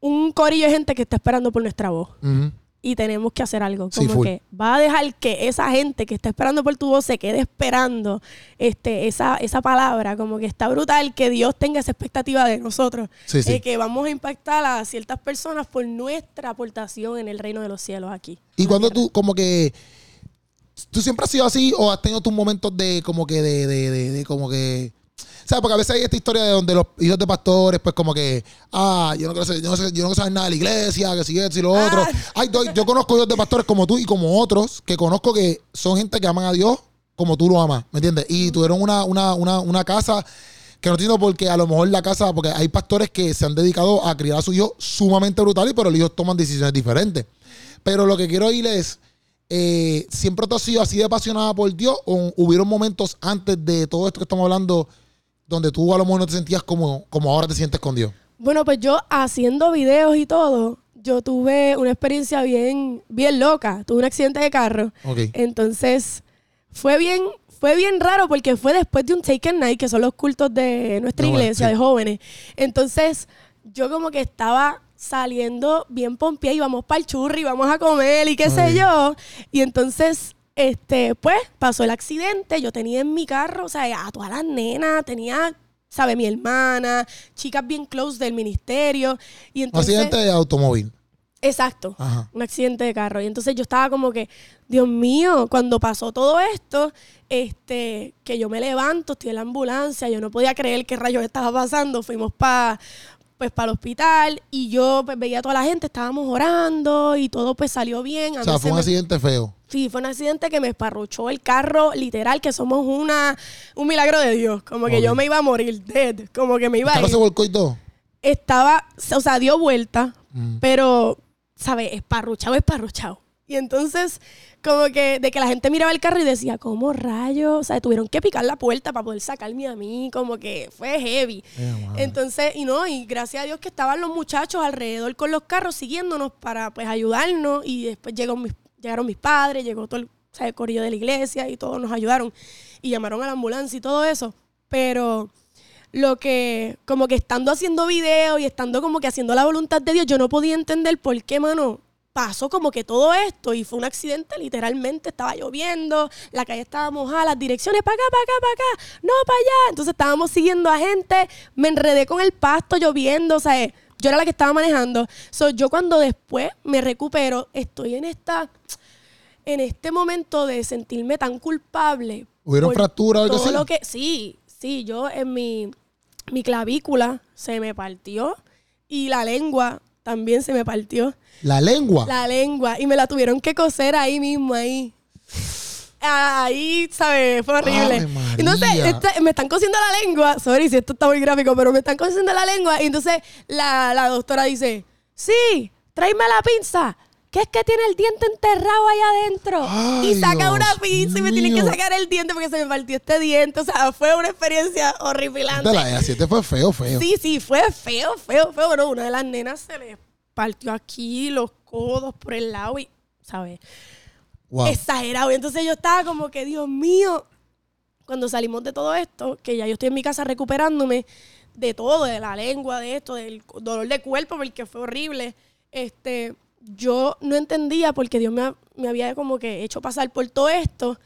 B: un corillo de gente que está esperando por nuestra voz. Y tenemos que hacer algo. Como que va a dejar que esa gente que está esperando por tu voz se quede esperando este, esa, esa palabra. Como que está brutal que Dios tenga esa expectativa de nosotros.
A: Sí, sí.
B: eh, que vamos a impactar a ciertas personas por nuestra aportación en el reino de los cielos aquí.
A: Y cuando tú, como que, tú siempre has sido así o has tenido tus momentos de, como que, de, de, de, de como que, ¿sabes? Porque a veces hay esta historia de donde los hijos de pastores, pues como que, ah, yo no quiero, saber- yo no sé, yo no quiero saber nada de la iglesia, que si esto y lo
B: Ah.
A: otro. Ay, yo conozco hijos de pastores como tú y como otros, que conozco que son gente que aman a Dios como tú lo amas, ¿me entiendes? Y tuvieron una, una, una, una casa que no entiendo porque a lo mejor la casa, porque hay pastores que se han dedicado a criar a su hijo sumamente brutal y pero los hijos toman decisiones diferentes. Pero lo que quiero ir es, eh, ¿siempre tú has sido así de apasionada por Dios o hubieron momentos antes de todo esto que estamos hablando donde tú a lo mejor no te sentías como, como ahora te sientes con Dios?
B: Bueno, pues yo haciendo videos y todo, yo tuve una experiencia bien, bien loca. Tuve un accidente de carro. Entonces, fue bien, fue bien raro porque fue después de un Taken Night, que son los cultos de nuestra
A: No,
B: iglesia,
A: sí.
B: de jóvenes. Entonces, yo como que estaba saliendo bien pompeada y vamos para el churri, vamos a comer y qué sé yo. Y entonces, este, pues pasó el accidente, yo tenía en mi carro, o sea, a todas las nenas, tenía, sabe, mi hermana, chicas bien close del ministerio. Y
A: Un
B: entonces,
A: accidente de automóvil.
B: Exacto,
A: Ajá.
B: un accidente de carro. Y entonces yo estaba como que, Dios mío, cuando pasó todo esto, este, que yo me levanto, estoy en la ambulancia, yo no podía creer qué rayos estaba pasando. Fuimos para pues para el hospital y yo pues, veía a toda la gente, estábamos orando y todo pues salió bien. A
A: O sea, fue un
B: me-
A: accidente feo.
B: Sí, fue un accidente que me esparruchó el carro, literal, que somos una un milagro de Dios. Como que yo me iba a morir, dead. Como que me
A: ¿El
B: iba a ir
A: se volcó y todo?
B: estaba, o sea, dio vuelta,
A: Mm.
B: pero, ¿sabes? Esparruchado, esparruchado. Y entonces, como que de que la gente miraba el carro y decía, ¿cómo rayos? O sea, tuvieron que picar la puerta para poder sacarme a mí, como que fue heavy.
A: Eh.
B: Entonces, y no, y gracias a Dios que estaban los muchachos alrededor con los carros siguiéndonos para pues ayudarnos y después llegó mis, llegaron mis padres, llegó todo el, o sea, el corillo de la iglesia y todos nos ayudaron y llamaron a la ambulancia y todo eso. Pero lo que, como que estando haciendo videos y estando como que haciendo la voluntad de Dios, yo no podía entender por qué, mano, pasó como que todo esto y fue un accidente, literalmente estaba lloviendo, la calle estaba mojada, las direcciones para acá, para acá, para acá, no para allá. Entonces estábamos siguiendo a gente, me enredé con el pasto lloviendo, o sea, yo era la que estaba manejando. So, yo cuando después me recupero, estoy en esta en este momento de sentirme tan culpable.
A: ¿Hubieron fracturas o algo así?
B: lo que Sí, sí, yo en mi, mi clavícula se me partió y la lengua también se me partió.
A: La lengua.
B: La lengua. Y me la tuvieron que coser ahí mismo, ahí. Ahí, ¿sabes? Fue horrible. Entonces, este- me están cosiendo la lengua. Sorry si esto está muy gráfico, pero me están cosiendo la lengua. Y entonces la, la doctora dice: Sí, tráeme la pinza. Que es que tiene el diente enterrado allá adentro.
A: Ay,
B: y saca una pinza y me tienen que sacar el diente porque se me partió este diente. O sea, fue una experiencia horripilante.
A: La accidente fue feo, feo.
B: Sí, sí, fue feo, feo, feo. Bueno, una de las nenas se le partió aquí los codos por el lado y, ¿sabes?
A: Wow.
B: Exagerado. Y entonces yo estaba como que, Dios mío, cuando salimos de todo esto, que ya yo estoy en mi casa recuperándome de todo, de la lengua, de esto, del dolor de cuerpo, porque fue horrible, este, yo no entendía porque Dios me, me había como que hecho pasar por todo esto.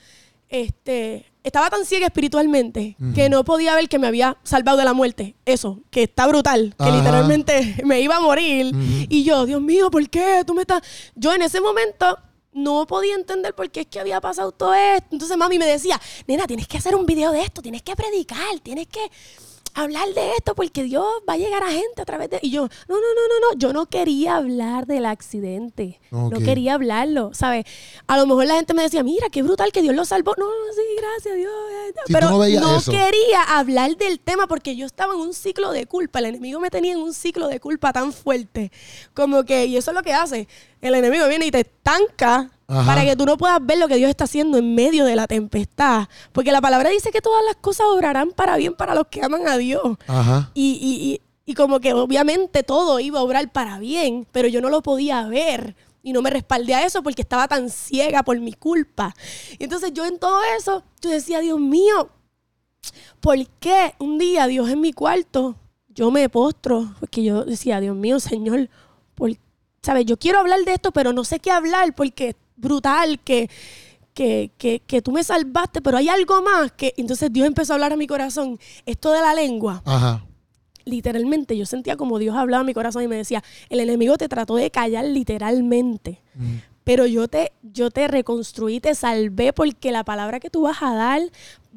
B: Este, estaba tan ciega espiritualmente que no podía ver que me había salvado de la muerte. Eso, que está brutal, que
A: Ajá.
B: literalmente me iba a morir. Y yo, Dios mío, ¿por qué? Tú me estás. Yo en ese momento no podía entender por qué es que había pasado todo esto. Entonces mami me decía, nena, tienes que hacer un video de esto, tienes que predicar, tienes que hablar de esto porque Dios va a llegar a gente a través de... Y yo, no, no, no, no, no, yo no quería hablar del accidente, no quería hablarlo, ¿sabes? A lo mejor la gente me decía, mira, qué brutal que Dios lo salvó. No, no, sí, gracias a Dios.
A: Si
B: Pero
A: no
B: quería hablar del tema porque yo estaba en un ciclo de culpa. El enemigo me tenía en un ciclo de culpa tan fuerte. Como que, y eso es lo que hace. El enemigo viene y te estanca
A: Ajá.
B: para que tú no puedas ver lo que Dios está haciendo en medio de la tempestad. Porque la palabra dice que todas las cosas obrarán para bien para los que aman a Dios.
A: Ajá.
B: Y, y- y- y como que obviamente todo iba a obrar para bien, pero yo no lo podía ver. Y no me respaldé a eso porque estaba tan ciega por mi culpa. Y entonces yo en todo eso, yo decía, Dios mío, ¿por qué un día Dios en mi cuarto, yo me postro? Porque yo decía, Dios mío, Señor, por, ¿sabes? Yo quiero hablar de esto, pero no sé qué hablar porque brutal que, que, que, que tú me salvaste, pero hay algo más que... Entonces Dios empezó a hablar a mi corazón. Esto de la lengua,
A: Ajá.
B: literalmente, yo sentía como Dios hablaba a mi corazón y me decía, el enemigo te trató de callar literalmente.
A: Mm.
B: Pero yo te, yo te reconstruí, te salvé porque la palabra que tú vas a dar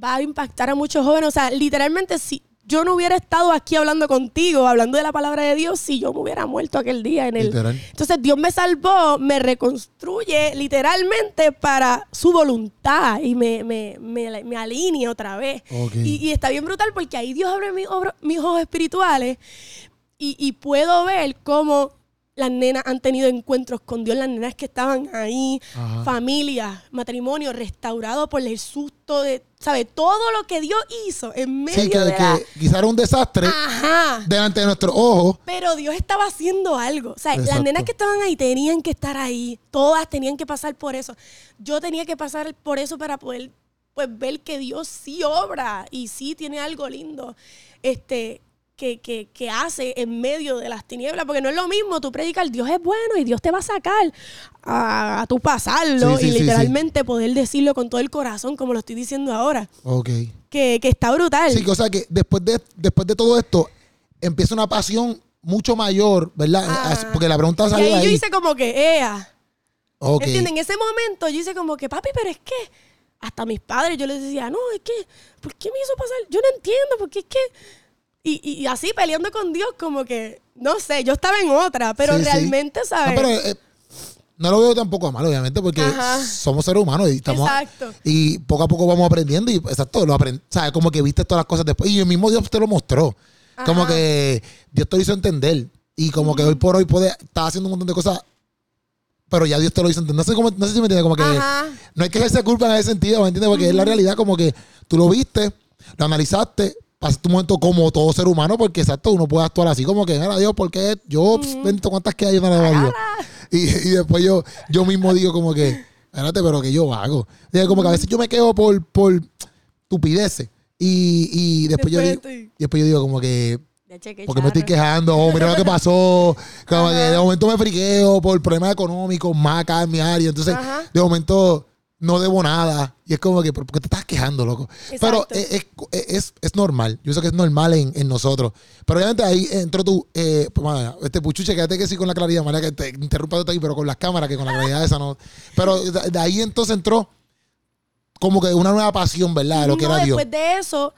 B: va a impactar a muchos jóvenes. O sea, literalmente, si yo no hubiera estado aquí hablando contigo, hablando de la palabra de Dios, si yo me hubiera muerto aquel día en el...
A: Literal.
B: Entonces Dios me salvó, me reconstruye literalmente para su voluntad y me, me, me, me alinea otra vez. Y, y está bien brutal porque ahí Dios abre mi- obra- mis ojos espirituales y, y puedo ver cómo las nenas han tenido encuentros con Dios, las nenas que estaban ahí,
A: Ajá.
B: familias, matrimonio restaurado por el susto de, ¿sabes? Todo lo que Dios hizo en medio
A: Sí, que,
B: de la-
A: que quizá era un desastre
B: Ajá.
A: delante de nuestros ojos.
B: Pero Dios estaba haciendo algo. O sea, las nenas que estaban ahí tenían que estar ahí. Todas tenían que pasar por eso. Yo tenía que pasar por eso para poder pues, ver que Dios sí obra y sí tiene algo lindo. Este, que, que, que hace en medio de las tinieblas, porque no es lo mismo tú predicar, Dios es bueno y Dios te va a sacar a, a tu pasarlo
A: Sí, sí,
B: y
A: sí,
B: literalmente poder decirlo con todo el corazón, como lo estoy diciendo ahora,
A: Ok.
B: que, que está brutal.
A: Sí, o sea que después de, después de todo esto, empieza una pasión mucho mayor, ¿verdad? As- Porque la pregunta
B: y
A: salió
B: ahí
A: de
B: yo
A: ahí.
B: hice como que, ea.
A: Ok.
B: ¿Entienden? En ese momento yo hice como que, papi, pero es que hasta mis padres yo les decía, no, es que, ¿por qué me hizo pasar? Yo no entiendo, porque es que... Y, y- y así peleando con Dios, como que, no sé, yo estaba en otra, pero
A: Sí, sí.
B: realmente,
A: No,
B: ¿sabes?
A: pero eh, no lo veo tampoco mal, obviamente, porque
B: Ajá.
A: somos seres humanos y estamos.
B: Exacto.
A: Y poco a poco vamos aprendiendo y exacto, lo aprend ¿sabes? Como que viste todas las cosas después. Y el mismo Dios te lo mostró. Como que Dios te lo hizo entender. Y como que hoy por hoy puede, estás haciendo un montón de cosas, pero ya Dios te lo hizo entender. No sé, cómo, no sé si me entiendes, como que
B: Ajá.
A: no hay que echarse culpa en ese sentido, ¿me entiendes? Porque es la realidad, como que tú lo viste, lo analizaste, pasaste un momento como todo ser humano, porque exacto, uno puede actuar así, como que, mira Dios, ¿por qué yo, pss, bendito, cuántas que hay yo no le doy a Dios? Y, y después yo, yo mismo digo como que, espérate, pero que yo hago. Y como que a veces yo me quedo por, por estupideces. Y, y después, yo digo,
B: estoy-
A: después yo digo como que, porque me estoy quejando, oh, mira lo que pasó. Como que de momento me friqueo por problemas económicos, más acá en mi área. Entonces,
B: Ajá.
A: de momento no debo nada. Y es como que, ¿por qué te estás quejando, loco? Pero
B: Exacto.
A: es, es, es, es normal. Yo sé que es normal en, en nosotros. Pero obviamente ahí entró tú, eh, pues, madre, este puchuche, quédate que sí con la claridad, María, que te interrumpa todo ahí, pero con las cámaras, que con la claridad esa no. Pero de, ahí entonces entró como que una nueva pasión, ¿verdad? De lo que era Dios.
B: después de eso,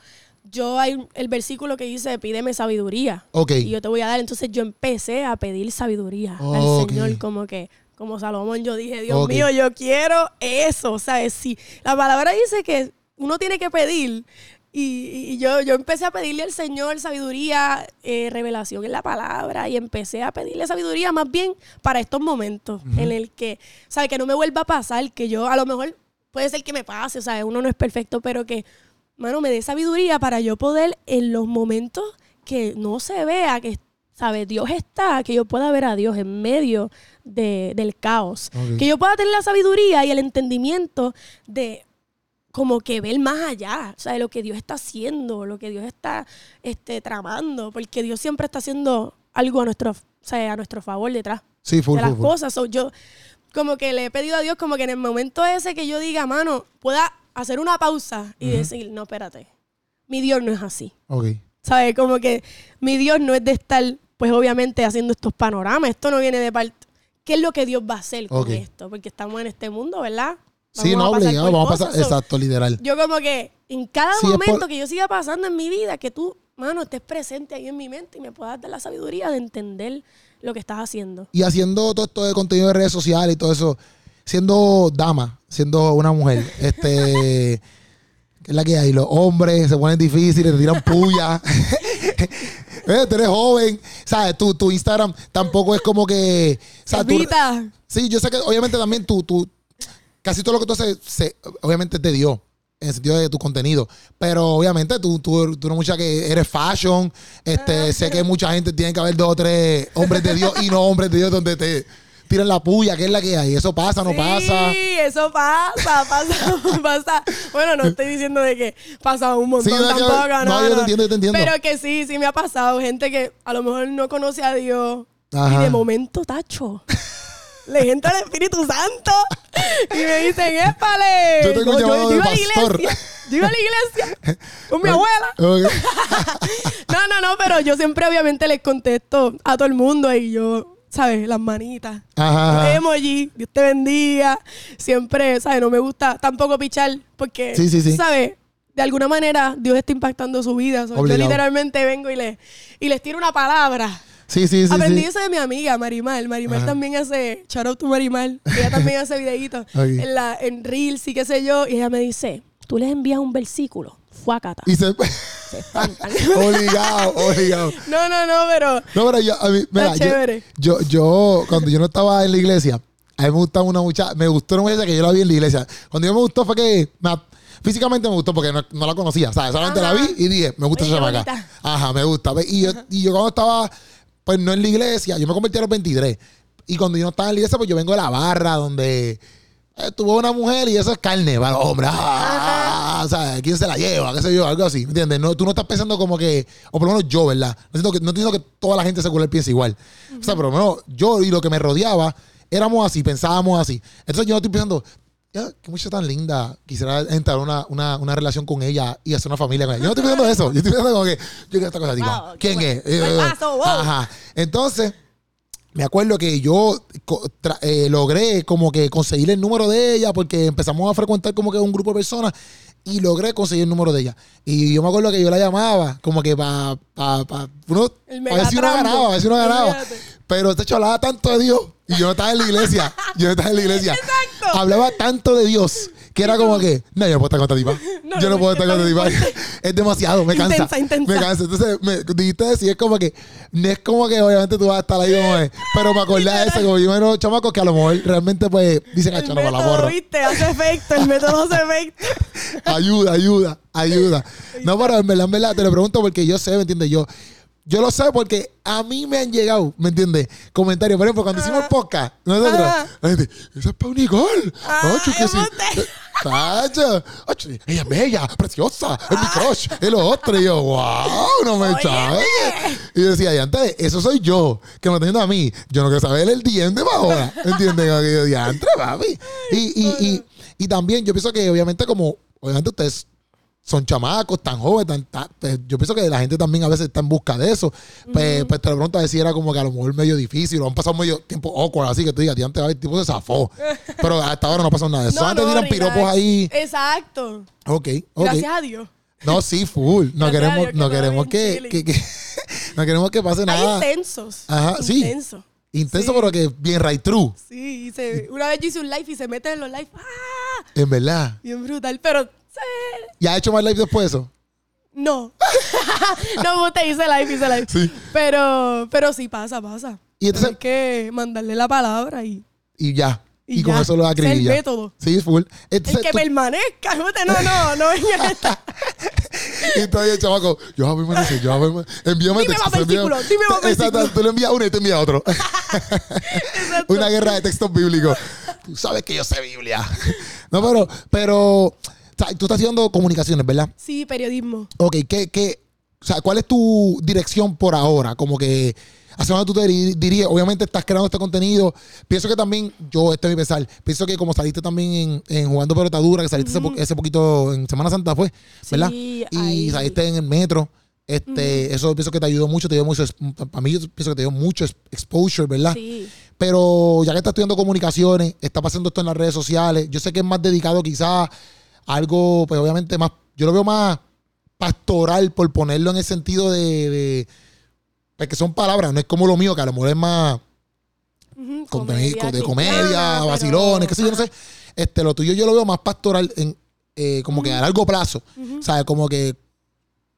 B: yo hay el versículo que dice, pídeme sabiduría.
A: Ok.
B: Y yo te voy a dar. Entonces yo empecé a pedir sabiduría al Señor, como que, como Salomón, yo dije, Dios mío, yo quiero eso. ¿Sabes? Si la palabra dice que uno tiene que pedir. Y, y yo, yo empecé a pedirle al Señor sabiduría, eh, revelación en la palabra, y empecé a pedirle sabiduría más bien para estos momentos en el que, ¿sabes? Que no me vuelva a pasar, que yo a lo mejor puede ser que me pase, o sea, uno no es perfecto, pero que, mano, me dé sabiduría para yo poder en los momentos que no se vea que, ¿sabes? Dios está, que yo pueda ver a Dios en medio de- del caos. Que yo pueda tener la sabiduría y el entendimiento de como que ver más allá, o sea, de lo que Dios está haciendo, lo que Dios está este, tramando, porque Dios siempre está haciendo algo a nuestro, o sea, a nuestro favor detrás
A: Sí, full,
B: de las
A: full,
B: cosas. So, yo como que le he pedido a Dios como que en el momento ese que yo diga, mano, pueda hacer una pausa y decir, no, espérate, mi Dios no es así.
A: Ok.
B: ¿Sabes? Como que mi Dios no es de estar, pues obviamente, haciendo estos panoramas. Esto no viene de parte. ¿Qué es lo que Dios va a hacer con esto? Porque estamos en este mundo, ¿verdad?
A: Sí, no, obligado, vamos a pasar, exacto, literal.
B: Yo como que en cada
A: Sí,
B: momento
A: por-
B: que yo siga pasando en mi vida, que tú, mano, estés presente ahí en mi mente y me puedas dar la sabiduría de entender lo que estás haciendo.
A: Y haciendo todo esto de contenido de redes sociales y todo eso, siendo dama, siendo una mujer, este, ¿qué es la que hay? Los hombres se ponen difíciles, te tiran puya. Eh, tú eres joven, ¿sabes? Tu, tu Instagram tampoco es como que. tú-
B: Evita.
A: sí, yo sé que obviamente también tú, tú casi todo lo que tú haces, se- obviamente te dio. En el sentido de tu contenido. Pero obviamente tú, tú, tú no mucha que eres fashion. Este, sé que mucha gente tiene que haber dos o tres hombres de Dios y no hombres de Dios donde te tiran la puya, que es la que hay. Eso pasa, no
B: sí,
A: pasa.
B: eso pasa, pasa, pasa. Bueno, no estoy diciendo de que pasa un montón
A: Sí, no,
B: tampoco,
A: no,
B: no,
A: yo te entiendo, yo te entiendo.
B: Pero que sí, sí me ha pasado. Gente que a lo mejor no conoce a Dios
A: Ajá.
B: y de momento, tacho. Le entra el Espíritu Santo y me dicen, épale.
A: Yo tengo de
B: iba a la iglesia. Yo iba a la iglesia con mi abuela. No, no, no, pero yo siempre obviamente les contesto a todo el mundo y yo, ¿sabes? Las manitas.
A: Ajá.
B: Emoji, Dios te bendiga. Siempre, ¿sabes? No me gusta tampoco pichar porque,
A: Sí, sí, sí.
B: ¿sabes? De alguna manera Dios está impactando su vida. Yo literalmente vengo y, le, y les tiro una palabra.
A: Sí, sí, sí.
B: Aprendí
A: sí.
B: eso de mi amiga. Marimar
A: Ajá.
B: también hace, shout out to Marimar, ella también hace videitos en, la, en Reels y qué sé yo. Y ella me dice, tú les envías un versículo, fuácata.
A: Y se. Obligado, obligado.
B: no, no, no, pero
A: No, pero yo, a mí, mira, yo,
B: chévere.
A: yo, yo, cuando yo no estaba en la iglesia, a mí me gustaba una muchacha, me gustó una muchacha que yo la vi en la iglesia. Cuando yo me gustó fue que, me- físicamente me gustó porque no, no la conocía, ¿sabes? Solamente
B: Ajá.
A: la vi y dije, me gusta esa
B: bonita.
A: Ajá, me gusta. Y yo, y yo cuando estaba, pues no en la iglesia, yo me convertí a los 23. Y cuando yo no estaba en la iglesia, pues yo vengo de la barra donde eh, tuvo una mujer y eso es carne para los hombres. Ah, o sea, quién se la lleva, qué sé yo, algo así, ¿me entiendes? No, tú no estás pensando como que, o por lo menos yo, ¿verdad? No siento que, no entiendo que toda la gente secular piense igual. O sea, por lo menos yo y lo que me rodeaba éramos así, pensábamos así. Entonces yo no estoy pensando, ya, qué muchacha tan linda, quisiera entrar en una, una, una relación con ella y hacer una familia con ella. Yo no estoy pensando eso, yo estoy pensando como que, yo quiero esta cosa,
B: Wow,
A: ¿quién es?
B: paso, wow.
A: Ajá. Entonces, me acuerdo que yo eh, logré como que conseguir el número de ella porque empezamos a frecuentar como que un grupo de personas y logré conseguir el número de ella. Y yo me acuerdo que yo la llamaba como que para pa, pa, uno, a ver si uno ganaba, a ver si uno ganaba. Pero hecho hablaba tanto de Dios y yo no estaba en la iglesia. Yo no estaba en la iglesia.
B: Exacto.
A: Hablaba tanto de Dios que era como que, no, yo no puedo estar con esta tipa.
B: No,
A: yo no
B: no,
A: puedo estar con esta tipa. Es demasiado, me cansa.
B: Intensa, intensa.
A: Me cansa. Entonces, me dijiste decir, es como que, no es como que obviamente tú vas a estar ahí como es, pero me acordé de eso, como yo me los chamacos que a lo mejor realmente pues dicen, "Acho, no me la borro.
B: viste, hace efecto, el método hace efecto.
A: ayuda, ayuda, ayuda. No, pero en verdad, en verdad, te lo pregunto porque yo sé, ¿me entiendes? Yo, yo lo sé porque a mí me han llegado, ¿me entiendes? Comentarios. Por ejemplo, cuando hicimos el podcast, nosotros, la gente, esa es Pau Nicole.
B: Ah,
A: Ocho, que sí. Eh, Tacho, ocho, ella es bella, preciosa, es mi crush, es lo otro. Y yo, wow, no me chaves. Y yo decía, y antes, eso soy yo, que me está diciendo a mí. Yo no quiero saber el diente para ahora. ¿Entiendes? Que yo, diantre, papi. Y, y, y, y también yo pienso que obviamente como, obviamente ustedes son chamacos, tan jóvenes, tan, tan- pues, yo pienso que la gente también a veces está en busca de eso. Pues, pues te lo pregunto a decir era como que a lo mejor medio difícil, o han pasado medio tiempo awkward, así que tú digas, antes el tipo se zafó. Pero hasta ahora no pasó nada de eso.
B: No,
A: antes
B: no,
A: tiran
B: relax.
A: piropos ahí.
B: Exacto.
A: Ok, ok.
B: Gracias a Dios.
A: No, sí, full. No
B: Gracias
A: queremos,
B: que
A: no queremos que, que, que- no queremos que pase
B: Hay
A: nada.
B: intensos.
A: Ajá, sí.
B: Intensos.
A: Intenso,
B: Sí.
A: pero que bien right true.
B: Sí, y se- una vez yo hice un live y se meten en los live. ¡Ah!
A: En verdad.
B: Bien brutal. Pero, sí,
A: ¿Y has hecho más live después de eso?
B: no. no, te hice live, hice live.
A: Sí.
B: Pero, pero sí pasa, pasa.
A: Y entonces-
B: Hay que mandarle la palabra y,
A: Y ya. Y,
B: y
A: con eso lo
B: Ese es el
A: acribilla.
B: método.
A: Sí, full.
B: El
A: Entonces,
B: que
A: tú-
B: permanezca. No, no, no.
A: Y entonces el chamaco, yo voy a permanecer, yo voy a permanecer. Envíame
B: Dime
A: textos.
B: más
A: envíame-
B: versículos, dime más
A: Exacto,
B: versículos.
A: tú le envías uno y te envía otro.
B: Exacto.
A: Una guerra de textos bíblicos. Tú sabes que yo sé Biblia. No, pero, pero, sea, tú estás haciendo comunicaciones, ¿verdad?
B: Sí, periodismo.
A: Ok, ¿qué, qué, o sea, ¿cuál es tu dirección por ahora? Como que, ¿hacia dónde tú te diriges? Obviamente estás creando este contenido. Pienso que también, yo, este es mi pensar, pienso que como saliste también en, en Jugando Pelotadura, que saliste ese po- ese, poquito en Semana Santa, fue, ¿verdad?
B: Sí,
A: y
B: ahí.
A: saliste en el metro. Este, Eso pienso que te ayudó mucho, te dio mucho, para mí yo pienso que te dio mucho ex- exposure, ¿verdad?
B: Sí.
A: Pero ya que estás estudiando comunicaciones, estás pasando esto en las redes sociales, yo sé que es más dedicado quizás algo, pues obviamente más, yo lo veo más pastoral por ponerlo en el sentido de, de pues que son palabras, no es como lo mío, que a lo mejor es más contenido de comedia, vacilones, qué sé yo, no sé. Este, lo tuyo yo lo veo más pastoral en eh, como que a largo plazo.
B: Ujú.
A: O sea, como que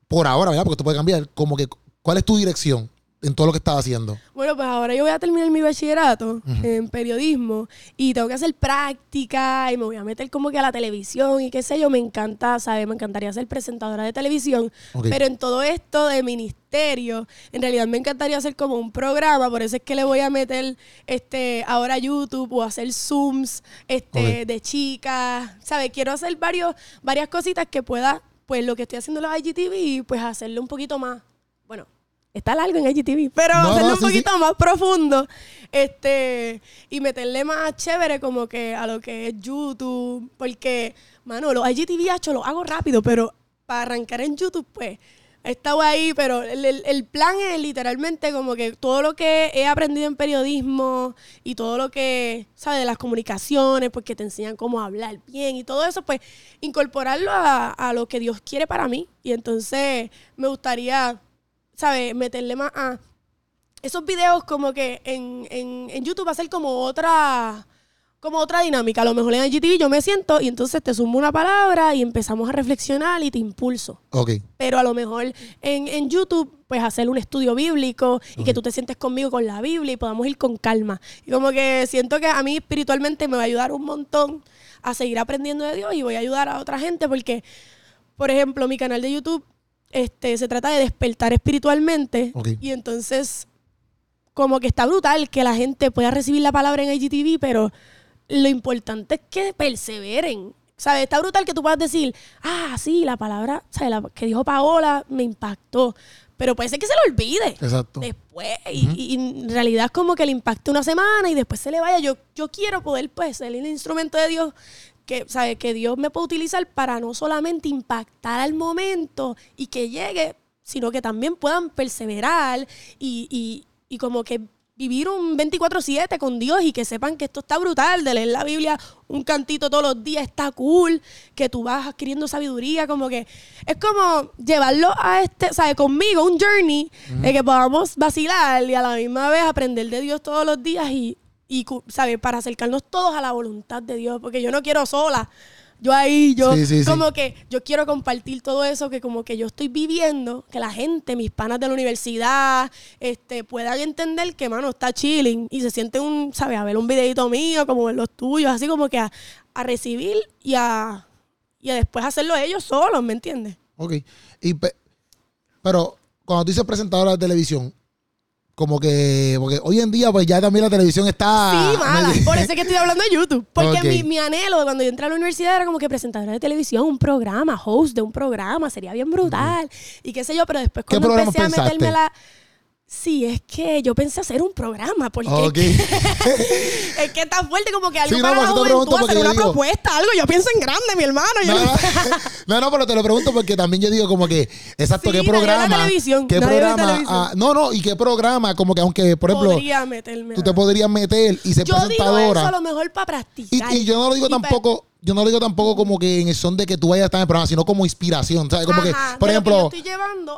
A: por ahora, ¿verdad? Porque esto puede cambiar. Como que, ¿cuál es tu dirección en todo lo que estás haciendo?
B: Bueno, pues ahora yo voy a terminar mi bachillerato en periodismo y tengo que hacer práctica y me voy a meter como que a la televisión y qué sé yo, me encanta, ¿sabes? Me encantaría ser presentadora de televisión, pero en todo esto de ministerio, en realidad me encantaría hacer como un programa, por eso es que le voy a meter este ahora YouTube o hacer Zooms este de chicas, ¿sabes? Quiero hacer varios varias cositas que pueda pues lo que estoy haciendo en los IGTV, pues hacerlo un poquito más, bueno, está largo en IGTV, pero
A: No,
B: hacerlo
A: no,
B: un
A: sí.
B: poquito más profundo, este, y meterle más chévere como que a lo que es YouTube, porque, mano, los IGTV hecho los hago rápido, pero para arrancar en YouTube, pues, he estado ahí, pero el, el- el plan es literalmente como que todo lo que he aprendido en periodismo y todo lo que, ¿sabes? De las comunicaciones, porque te enseñan cómo hablar bien y todo eso, pues, incorporarlo a, a lo que Dios quiere para mí. Y entonces me gustaría, ¿sabes? Meterle más a esos videos como que en, en, en YouTube va a ser como otra como otra dinámica. A lo mejor en IGTV yo me siento y entonces te sumo una palabra y empezamos a reflexionar y te impulso.
A: Ok.
B: Pero a lo mejor en, en YouTube, pues hacer un estudio bíblico y que tú te sientes conmigo con la Biblia y podamos ir con calma. Y como que siento que a mí espiritualmente me va a ayudar un montón a seguir aprendiendo de Dios y voy a ayudar a otra gente porque, por ejemplo, mi canal de YouTube este, se trata de despertar espiritualmente
A: Ok.
B: y entonces como que está brutal que la gente pueda recibir la palabra en IGTV, pero lo importante es que perseveren. ¿Sabes? Está brutal que tú puedas decir, ah, sí, la palabra ¿sabes? La que dijo Paola me impactó. Pero puede ser que se lo olvide.
A: Exacto.
B: Después. Y, y en realidad es como que le impacte una semana y después se le vaya. Yo, yo quiero poder, pues, ser el instrumento de Dios que, ¿sabe? que Dios me puede utilizar para no solamente impactar al momento y que llegue, sino que también puedan perseverar y, y, y como que vivir un 24/7 con Dios y que sepan que esto está brutal, de leer la Biblia un cantito todos los días está cool, que tú vas adquiriendo sabiduría, como que es como llevarlo a este, ¿sabes? Conmigo, un journey, de que podamos vacilar y a la misma vez aprender de Dios todos los días y, y ¿sabes? Para acercarnos todos a la voluntad de Dios, porque yo no quiero sola yo ahí, yo,
A: Sí, sí, sí.
B: como que yo quiero compartir todo eso que como que yo estoy viviendo, que la gente, mis panas de la universidad, este, puedan entender que, mano, está chilling y se sienten un, ¿sabes? A ver un videito mío, como ver los tuyos, así como que a, a recibir y a, y a después hacerlo ellos solos, ¿me entiendes?
A: Ok. Y pe- pero cuando tú dices presentadora de televisión, como que, porque hoy en día pues ya también la televisión está...
B: sí, mala. Por eso es que estoy hablando de YouTube. Porque mi, mi anhelo de cuando yo entré a la universidad era como que presentadora de televisión, un programa, host de un programa, sería bien brutal. Y qué sé yo, pero después
A: ¿Qué
B: cuando empecé a meterme a la. Sí, es que yo pensé hacer un programa, porque
A: Ok.
B: es que está fuerte como que algo
A: Sí,
B: para la juventud, hacer una
A: digo-
B: propuesta, algo. Yo pienso en grande, mi hermano. yo
A: No,
B: no-
A: pero te lo pregunto porque también yo digo como que, exacto,
B: Sí,
A: ¿qué programa? ¿Qué programa? ah, no, no, y qué programa, como que aunque, por ejemplo,
B: podría meterme.
A: tú te podrías meter y ser
B: yo digo
A: presentadora.
B: eso a lo mejor para practicar.
A: Y, y yo no lo digo
B: Y
A: tampoco, yo no lo digo tampoco como que en el son de que tú vayas a estar en el programa, sino como inspiración, ¿sabes? Como
B: Ajá,
A: que, por
B: que
A: ejemplo,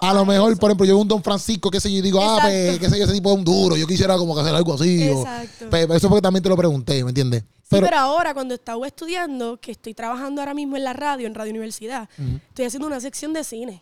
A: a lo mejor,
B: eso.
A: por ejemplo, yo veo un Don Francisco, qué sé yo, y digo, ah, pues, qué sé yo, ese tipo es un duro, yo quisiera como que hacer algo así. o-
B: Exacto.
A: Pues, eso porque también te lo pregunté, ¿me entiendes?
B: Sí, pero, ahora cuando estaba estudiando, que estoy trabajando ahora mismo en la radio, en Radio Universidad, estoy haciendo una sección de cine.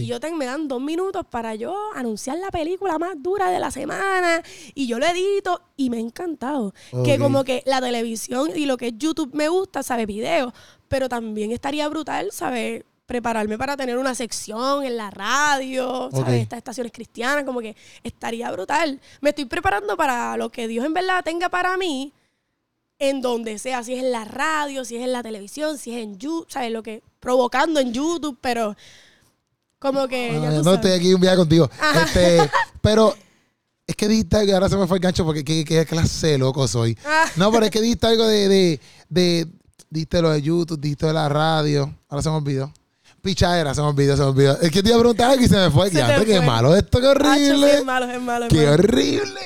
B: Y yo ten- me dan dos minutos para yo anunciar la película más dura de la semana. Y yo lo edito y me ha encantado. Que como que la televisión y lo que es YouTube me gusta, ¿sabes? Videos. Pero también estaría brutal, ¿sabes? Prepararme para tener una sección en la radio, ¿sabes? Estas estaciones cristianas, como que estaría brutal. Me estoy preparando para lo que Dios en verdad tenga para mí en donde sea, si es en la radio, si es en la televisión, si es en YouTube, ¿sabes? Lo que provocando en YouTube, pero como que ya
A: Ah,
B: tú
A: no
B: sabes.
A: estoy aquí un viaje contigo.
B: Ajá.
A: Este, pero es que dijiste algo, ahora se me fue el gancho porque qué, qué clase de loco soy.
B: Ah.
A: No, pero es que dijiste algo de, de, de, dijiste lo de YouTube, dijiste de la radio. Ahora se me olvidó. Pichadera, se me olvidó, se me olvidó. Es que te iba a preguntar algo y se me fue.
B: Se
A: qué malo esto, qué horrible.
B: es malo, es malo, es
A: qué
B: malo.
A: horrible.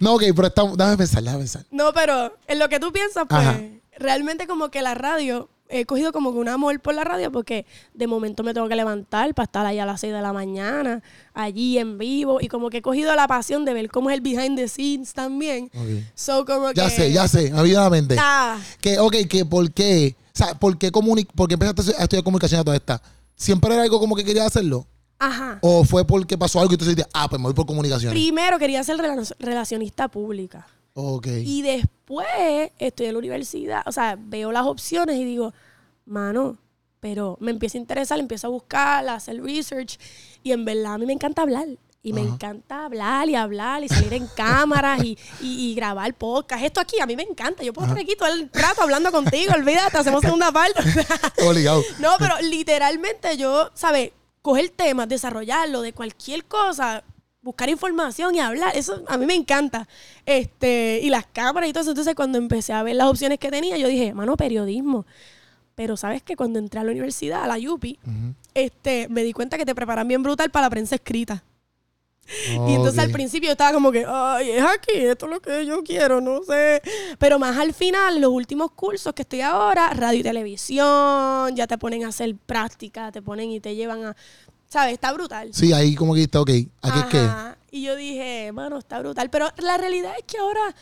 A: No, ok, pero estamos, déjame pensar, déjame pensar.
B: No, pero en lo que tú piensas, pues,
A: Ajá.
B: realmente como que la radio, he cogido como que un amor por la radio porque de momento me tengo que levantar para estar allá a las 6 de la mañana, allí en vivo, y como que he cogido la pasión de ver cómo es el behind the scenes también.
A: Ok.
B: So, como
A: Ya
B: que-
A: sé, ya sé, me vino a la mente.
B: Ah,
A: Que, ok, que por qué, o sea, ¿por qué, por qué empezaste a estudiar comunicación a toda esta? ¿Siempre era algo como que querías hacerlo?
B: ajá.
A: ¿O fue porque pasó algo y tú dices, ah, pues me voy por comunicaciones?
B: Primero quería ser rela- relacionista pública.
A: Ok.
B: Y después estoy en la universidad, o sea, veo las opciones y digo, mano, pero me empieza a interesar, empiezo a buscar, a hacer research y en verdad a mí me encanta hablar. Y me
A: Ajá.
B: encanta hablar y hablar y salir en cámaras y, y- y grabar podcast. Esto aquí a mí me encanta. Yo puedo estar aquí todo el rato hablando contigo, olvídate, hacemos segunda parte.
A: Obligado.
B: No, pero literalmente yo, ¿sabes? Coger temas, desarrollarlo de cualquier cosa, buscar información y hablar, eso a mí me encanta. Este, y las cámaras y todo eso. Entonces, cuando empecé a ver las opciones que tenía, yo dije, mano, periodismo. Pero sabes que cuando entré a la universidad, a la UPI,
A: Ujú.
B: este, me di cuenta que te preparan bien brutal para la prensa escrita. Y entonces al
A: Ok.
B: principio yo estaba como que, ay, es aquí, esto es lo que yo quiero, no sé. Pero más al final, los últimos cursos que estoy ahora, radio y televisión, ya te ponen a hacer práctica, te ponen y te llevan a, ¿sabes? Está brutal.
A: Sí, ahí como que está, ok. Aquí es que.
B: Ajá. Y yo dije, mano, está brutal. Pero la realidad es que ahora,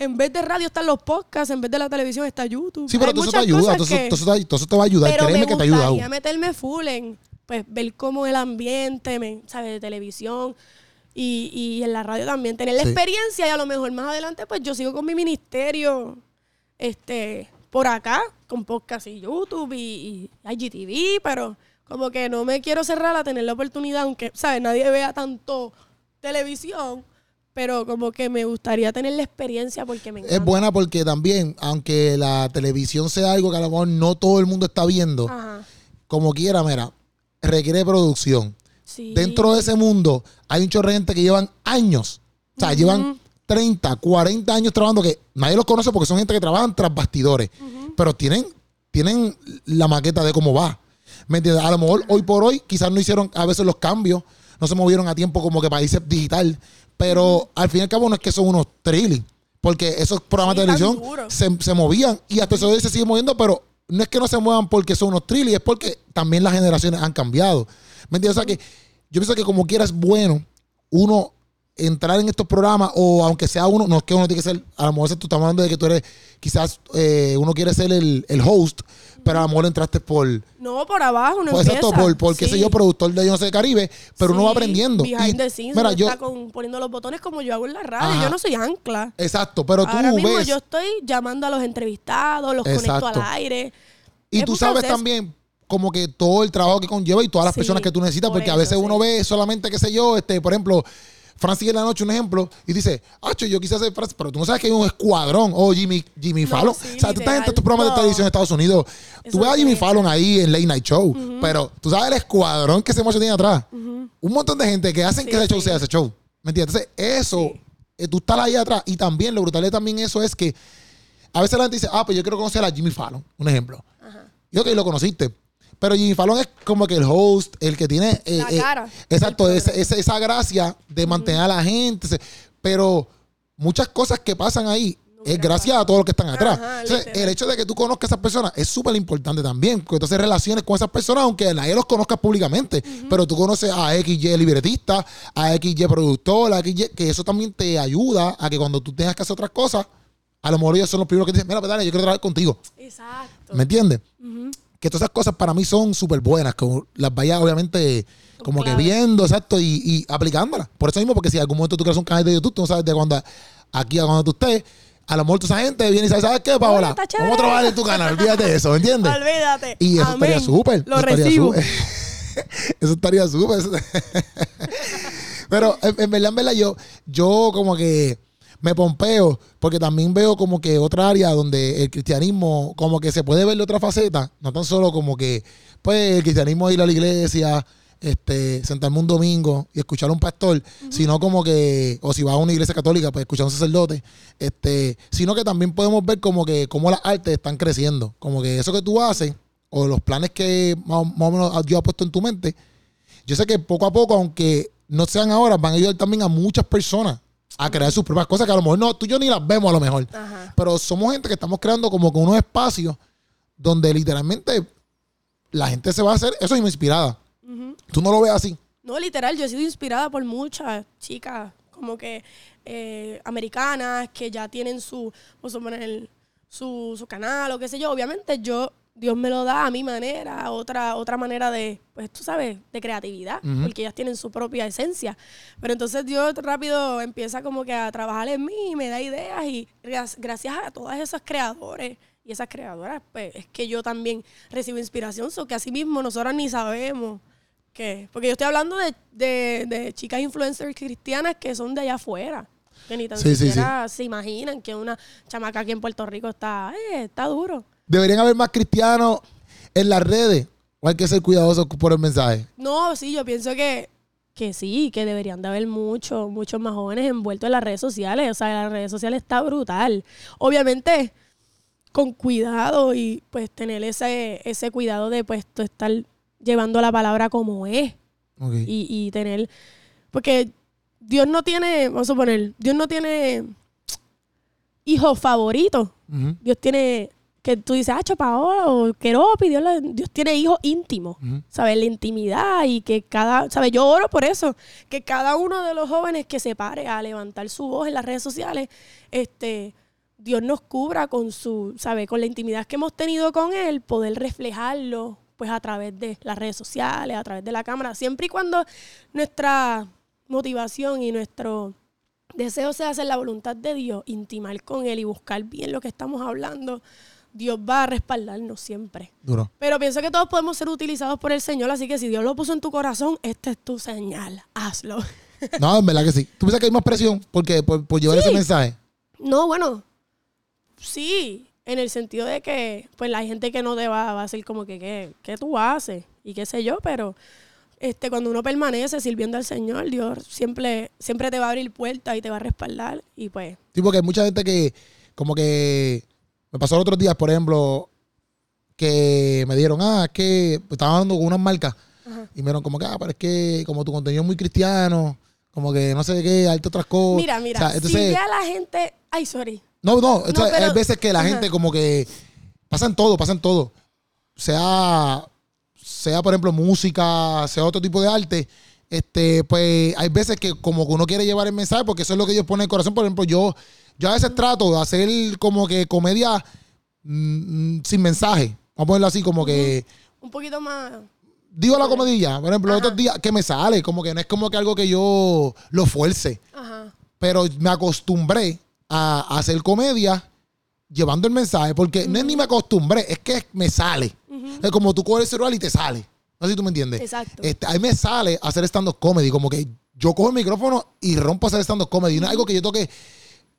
B: en vez de radio están los podcasts, en vez de la televisión está YouTube.
A: Sí, pero todo eso te ayuda. Todo eso,
B: que-
A: todo eso te, todo eso te va a ayudar.
B: pero
A: Créeme
B: me
A: que te ayuda.
B: gustaría meterme full en, pues, ver cómo el ambiente, me, ¿sabes? De televisión y, y en la radio también. Tener la
A: Sí.
B: experiencia y a lo mejor más adelante, pues, yo sigo con mi ministerio, este, por acá, con podcast y YouTube y, y IGTV, pero como que no me quiero cerrar a tener la oportunidad, aunque, ¿sabes? Nadie vea tanto televisión, pero como que me gustaría tener la experiencia porque me encanta.
A: Es buena porque también, aunque la televisión sea algo que a lo mejor no todo el mundo está viendo,
B: Ajá.
A: como quiera, mira, requiere producción.
B: Sí.
A: Dentro de ese mundo hay un chorro de gente que llevan años. O sea, llevan 30, 40 años trabajando que nadie los conoce porque son gente que trabajan tras bastidores. Pero tienen, tienen la maqueta de cómo va. ¿Me entiendes? A lo mejor hoy por hoy quizás no hicieron a veces los cambios, no se movieron a tiempo como que para irse digital. Pero al fin y al cabo no es que son unos trillis. Porque esos programas
B: Sí,
A: de televisión se, se movían y hasta eso se siguen moviendo, pero no es que no se muevan porque son unos trillis, es porque también las generaciones han cambiado. ¿Me entiendes? O sea que yo pienso que como quiera es bueno uno entrar en estos programas o aunque sea uno, no es que uno tiene que ser, a lo mejor tú estás hablando de que tú eres, quizás eh, uno quiere ser el, el host, pero a lo mejor entraste por,
B: No, por abajo, no
A: pues, exacto, por, por qué sé
B: Sí.
A: yo, productor de Yo no sé Caribe, pero uno va
B: Sí,
A: aprendiendo.
B: Behind
A: Y,
B: the scenes,
A: mira, yo,
B: está con- poniendo los botones como yo hago en la radio.
A: Ajá.
B: Yo no soy ancla.
A: exacto, pero tú
B: Ahora mismo
A: ves,
B: yo estoy llamando a los entrevistados, los conecto al aire.
A: Y
B: Es
A: tú sabes
B: proceso.
A: también como que todo el trabajo que conlleva y todas las
B: Sí,
A: personas que tú necesitas,
B: por
A: porque a veces uno
B: sí.
A: ve solamente, qué sé yo, este, por ejemplo, Francis en la noche, un ejemplo, y dice, Acho, yo quise hacer Francis, pero tú no sabes que hay un escuadrón, o Jimmy, Jimmy
B: No,
A: Fallon.
B: sí,
A: o sea, tú estás en estos programas de televisión de Estados Unidos,
B: Eso
A: tú ves a Jimmy. Fallon ahí en Late Night Show, pero tú sabes el escuadrón que ese muchacho tiene atrás. Un montón de gente que hacen
B: Sí,
A: que ese show sea ese show. ¿Me entiendes? Entonces, eso, eh, tú estás ahí atrás, y también lo brutal de también eso es que a veces la gente dice, ah, pues yo quiero conocer a Jimmy Fallon, un ejemplo. Y ok, lo conociste. Pero Jimmy Fallon es como que el host, el que tiene. eh,
B: La
A: eh,
B: cara
A: exacto,
B: programa.
A: ese- esa gracia de mantener a la gente. Pero muchas cosas que pasan ahí es gracias a todos los que están atrás.
B: Ajá,
A: Entonces, el hecho de que tú conozcas a esas personas es súper importante también. Porque entonces relaciones con esas personas, aunque nadie los conozca públicamente. Pero tú conoces a XY libretista, a XY productor, a XY, que eso también te ayuda a que cuando tú tengas que hacer otras cosas, a lo mejor ellos son los primeros que dicen, mira, pues dale, yo quiero trabajar contigo.
B: Exacto.
A: ¿Me entiendes? Que todas esas cosas para mí son súper buenas, que las vayas obviamente como que viendo, exacto, y, y aplicándolas. Por eso mismo, porque si en algún momento tú creas un canal de YouTube, tú no sabes de cuándo, aquí a cuando tú estés, a lo mejor toda esa gente viene y sabe, ¿sabes qué, Paola?
B: está
A: Vamos a trabajar en tu canal, olvídate de eso, ¿entiendes?
B: Olvídate.
A: Y eso
B: Amén.
A: estaría súper.
B: Lo
A: eso estaría
B: recibo.
A: súper. Eso estaría súper. Pero en, en verdad, en verdad, yo, yo como que me pompeo, porque también veo como que otra área donde el cristianismo, como que se puede ver de otra faceta, no tan solo como que, pues, el cristianismo es ir a la iglesia, este, sentarme un domingo y escuchar a un pastor, sino como que, o si vas a una iglesia católica, pues escuchar a un sacerdote, este, sino que también podemos ver como que cómo las artes están creciendo, como que eso que tú haces, o los planes que más, más o menos Dios ha puesto en tu mente, yo sé que poco a poco, aunque no sean ahora, van a ayudar también a muchas personas a crear sus propias cosas que a lo mejor no, tú y yo ni las vemos a lo mejor.
B: Ajá.
A: Pero somos gente que estamos creando como que unos espacios donde literalmente la gente se va a hacer eso es inspirada. Tú no lo ves así.
B: No, literal, yo he sido inspirada por muchas chicas como que eh, americanas que ya tienen su, vamos a poner, su, su canal o qué sé yo. Obviamente yo, Dios me lo da a mi manera, otra, otra manera de, pues tú sabes, de creatividad, porque ellas tienen su propia esencia. Pero entonces Dios rápido empieza como que a trabajar en mí y me da ideas y gra- gracias a todos esos creadores y esas creadoras, pues es que yo también recibo inspiración, so que así mismo nosotras ni sabemos que, porque yo estoy hablando de, de, de chicas influencers cristianas que son de allá afuera. Que ni tan
A: Sí, sí,
B: siquiera se imaginan que una chamaca aquí en Puerto Rico está, eh, está duro.
A: Deberían haber más cristianos en las redes o hay que ser cuidadosos por el mensaje.
B: No, sí, yo pienso que, que sí, que deberían de haber muchos, muchos más jóvenes envueltos en las redes sociales. O sea, las redes sociales está brutal. Obviamente, con cuidado y pues tener ese, ese cuidado de pues estar llevando la palabra como es. Y, y tener. Porque Dios no tiene, vamos a suponer, Dios no tiene hijos favoritos. Dios tiene, que tú dices, ah, Paola o Keropi, Dios, Dios tiene hijos íntimos. ¿Sabes? La intimidad y que cada, ¿sabes? Yo oro por eso, que cada uno de los jóvenes que se pare a levantar su voz en las redes sociales, este, Dios nos cubra con su, ¿sabes? Con la intimidad que hemos tenido con Él, poder reflejarlo, pues a través de las redes sociales, a través de la cámara, siempre y cuando nuestra motivación y nuestro deseo sea hacer la voluntad de Dios, intimar con Él y buscar bien lo que estamos hablando, Dios va a respaldarnos siempre.
A: Duro.
B: Pero pienso que todos podemos ser utilizados por el Señor, así que si Dios lo puso en tu corazón, esta es tu señal. Hazlo.
A: No, en verdad que sí. ¿Tú piensas que hay más presión porque por, por llevar ese mensaje?
B: No, bueno, sí, en el sentido de que, pues la gente que no te va, va a decir como que, ¿qué, qué tú haces? Y qué sé yo, pero este, cuando uno permanece sirviendo al Señor, Dios siempre, siempre te va a abrir puertas y te va a respaldar. Y pues,
A: Sí, porque hay mucha gente que, como que, me pasó los otros días, por ejemplo, que me dieron, ah, es que estaba dando con unas marcas
B: Ajá.
A: y me dieron como que, ah, pero es que como tu contenido es muy cristiano, como que no sé qué, hay otras cosas.
B: mira, mira,
A: O sea, entonces,
B: si ya la gente, ay, sorry.
A: no, no, entonces,
B: pero-
A: hay veces que la
B: Ajá.
A: gente como que pasan todo, pasan todo. Sea, sea por ejemplo música, sea otro tipo de arte, este, pues hay veces que como que uno quiere llevar el mensaje porque eso es lo que Dios pone en el corazón. Por ejemplo, yo, yo a veces trato de hacer como que comedia mm, mm, sin mensaje. Vamos a ponerlo así, como que
B: Un poquito más,
A: digo la comedilla. Por ejemplo, los
B: Ajá.
A: otros días que me sale, como que no es como que algo que yo lo fuerce
B: ajá,
A: pero me acostumbré a, hacer comedia llevando el mensaje, porque no es ni me acostumbré, es que me sale. Es como tú coges el celular y te sale. No sé si tú me entiendes.
B: Exacto.
A: Este, a mí me sale hacer stand-up comedy, como que yo cojo el micrófono y rompo a hacer stand-up comedy. No es algo que yo toque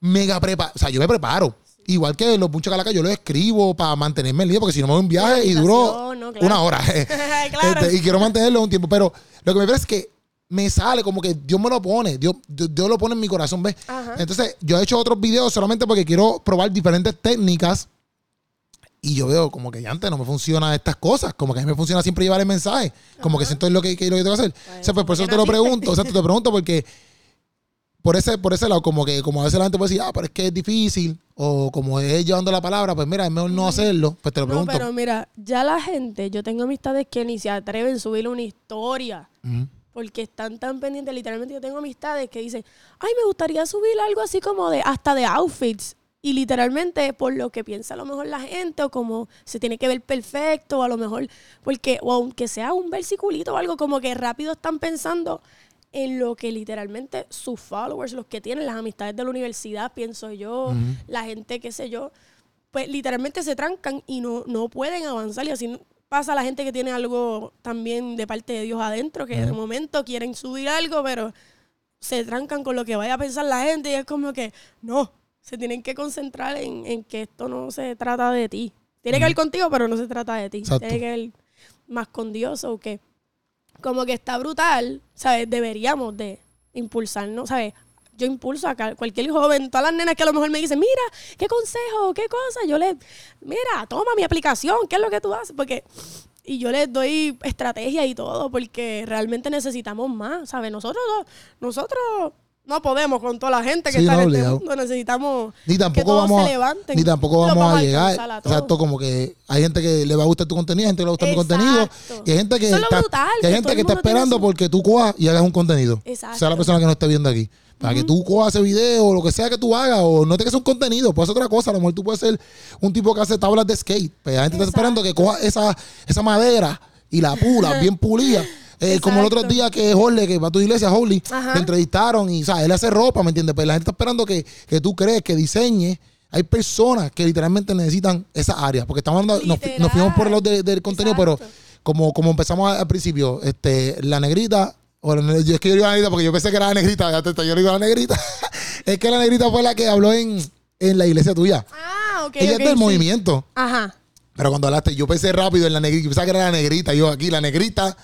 A: mega preparo. O sea, yo me preparo. Igual que los muchos calacas, yo lo escribo para mantenerme en línea, porque si no me voy a un viaje y duro.
B: Claro.
A: una hora.
B: Claro.
A: Este, y quiero mantenerlo un tiempo. Pero lo que me parece es que me sale como que Dios me lo pone. Dios, Dios, Dios lo pone en mi corazón, ¿ves?
B: Ajá.
A: Entonces, yo he hecho otros videos solamente porque quiero probar diferentes técnicas. Y yo veo como que ya antes no me funcionan estas cosas. Como que a mí me funciona siempre llevar el mensaje. Como que siento es lo que, que- lo que tengo que hacer. o sea, pues por eso te lo pregunto. O sea, te lo pregunto porque por ese, por ese lado, como que como a veces la gente puede decir, ah, pero es que es difícil. O como es llevando la palabra, pues mira, es mejor no hacerlo. Pues te lo
B: No,
A: pregunto.
B: pero mira, ya la gente, yo tengo amistades que ni se atreven a subir una historia. Porque están tan pendientes. Literalmente yo tengo amistades que dicen, ay, me gustaría subir algo así como de, hasta de outfits. Y literalmente por lo que piensa a lo mejor la gente, o como se tiene que ver perfecto, o a lo mejor, porque, o aunque sea un versiculito o algo, como que rápido están pensando en lo que literalmente sus followers, los que tienen las amistades de la universidad, pienso yo, la gente, qué sé yo, pues literalmente se trancan y no, no pueden avanzar. Y así pasa a la gente que tiene algo también de parte de Dios adentro, que de momento quieren subir algo, pero se trancan con lo que vaya a pensar la gente y es como que, no, se tienen que concentrar en, en que esto no se trata de ti. Tiene que ver contigo, pero no se trata de ti.
A: Exacto.
B: Tiene que ver más con Dios o que como que está brutal, ¿sabes? Deberíamos de impulsarnos, ¿sabes? Yo impulso a cualquier joven, todas las nenas que a lo mejor me dicen, mira, ¿qué consejo? ¿Qué cosa? Yo les, mira, toma mi aplicación, ¿qué es lo que tú haces? Porque, y yo les doy estrategia y todo, porque realmente necesitamos más, ¿sabes? Nosotros, no- nosotros no podemos con toda la gente que
A: Sí,
B: está
A: no,
B: en este mundo, necesitamos
A: Ni
B: que
A: tampoco
B: todos
A: vamos
B: se levanten.
A: ni tampoco vamos a llegar.
B: a.
A: Exacto, como que hay gente que le va a gustar tu contenido, hay gente que le va a gustar mi
B: Exacto.
A: contenido. Y hay gente que
B: Eso
A: está,
B: brutal,
A: y hay
B: que
A: gente que está esperando
B: su-
A: porque tú cojas y hagas un contenido.
B: Exacto.
A: Sea la persona que no esté viendo aquí. Para que tú cojas ese video o lo que sea que tú hagas, o no te que un contenido, puedes hacer otra cosa. A lo mejor tú puedes ser un tipo que hace tablas de skate. Pero la gente está esperando que coja esa, esa madera y la pula, bien pulida. Eh, como el otro día que Jorge, que va a tu iglesia, Holly,
B: Ajá.
A: le entrevistaron y, ¿sabes? Él hace ropa, ¿me entiendes? Pero la gente está esperando que, que tú crees, que diseñes. Hay personas que literalmente necesitan esa área. Porque estamos hablando, nos, nos fuimos por lado de- del contenido, pero como, como empezamos al principio, este, la negrita, o la es que yo digo la negrita porque yo pensé que era la negrita, ya te, yo digo la negrita. es que la negrita fue la que habló en, en la iglesia tuya.
B: Ah, ok,
A: Ella
B: ok,
A: es del
B: sí.
A: movimiento.
B: Ajá.
A: Pero cuando hablaste, yo pensé rápido en la negrita, yo pensaba que era la negrita, yo aquí, la negrita.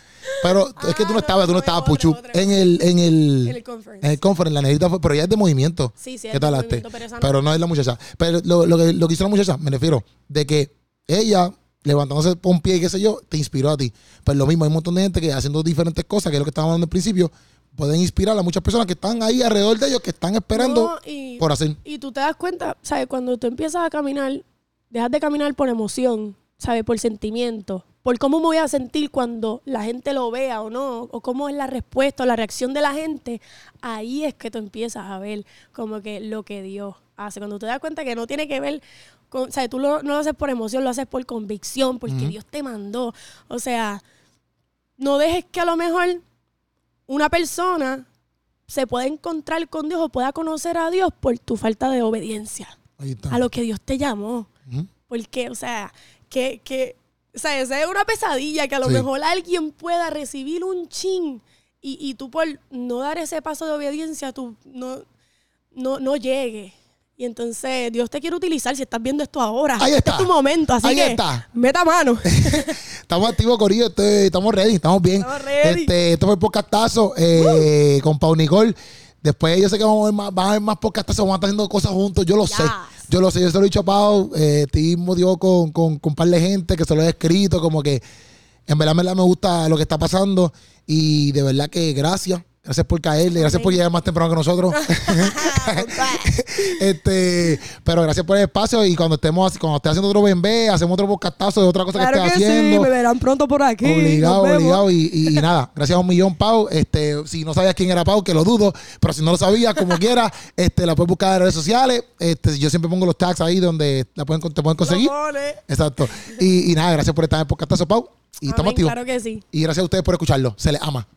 A: Pero es que tú no
B: no,
A: estabas, tú no estabas, Puchu. En el, en el,
B: En el conference.
A: en el conference, la negrita fue, pero ella es de movimiento.
B: Sí, sí,
A: ¿Qué tal
B: movimiento, pero no.
A: no es la muchacha. Pero lo, lo que, lo que hizo la muchacha, me refiero, de que ella, levantándose por un pie y qué sé yo, te inspiró a ti. Pues lo mismo, hay un montón de gente que haciendo diferentes cosas, que es lo que estábamos hablando al principio, pueden inspirar a muchas personas que están ahí alrededor de ellos, que están esperando
B: No, y,
A: por hacer.
B: y tú te das cuenta, ¿sabes? Cuando tú empiezas a caminar, dejas de caminar por emoción, ¿sabes? Por sentimiento, por cómo me voy a sentir cuando la gente lo vea o no, o cómo es la respuesta o la reacción de la gente, ahí es que tú empiezas a ver como que lo que Dios hace. Cuando te das cuenta que no tiene que ver con, ¿sabes? Tú lo- no lo haces por emoción, lo haces por convicción, porque Dios te mandó. O sea, no dejes que a lo mejor una persona se pueda encontrar con Dios o pueda conocer a Dios por tu falta de obediencia
A: Ahí está.
B: a lo que Dios te llamó. Porque, o sea, que, que o sea, esa es una pesadilla que a lo
A: Sí.
B: mejor alguien pueda recibir un chin Y, y tú por no dar ese paso de obediencia, tú no, no, no llegues. Y entonces Dios te quiere utilizar si estás viendo esto ahora.
A: Ahí
B: Este
A: está.
B: es tu momento, así
A: Ahí
B: que
A: está.
B: meta mano.
A: Estamos activos, Corillo. este, estamos ready, estamos bien.
B: Estamos ready.
A: Este, esto fue el podcastazo eh, con Pau Nicole. Después yo sé que vamos a ver más, van a ver más podcastazos, vamos a estar haciendo cosas juntos. Yo lo sé. Yo lo sé. Yo se lo he dicho a Pau. Eh, con, con, con un par de gente que se lo he escrito. Como que en verdad, en verdad me gusta lo que está pasando. Y de verdad que gracias. Gracias por caerle, gracias por llegar más temprano que nosotros. este, pero gracias por el espacio y cuando estemos así, cuando esté haciendo otro BNB, hacemos otro podcastazo de otra cosa
B: claro
A: que esté haciendo.
B: sí, me verán pronto por aquí.
A: Obligado, obligado. Y, y- y nada, gracias a un millón, Pau. Este, si no sabías quién era Pau, que lo dudo, pero si no lo sabías, como quiera, este, la puedes buscar en redes sociales. Este, yo siempre pongo los tags ahí donde la pueden, te pueden conseguir. Exacto. Y, y nada, gracias por estar en el podcastazo, Pau. Y estamos activos.
B: Claro que sí.
A: Y gracias a ustedes por escucharlo. Se les ama.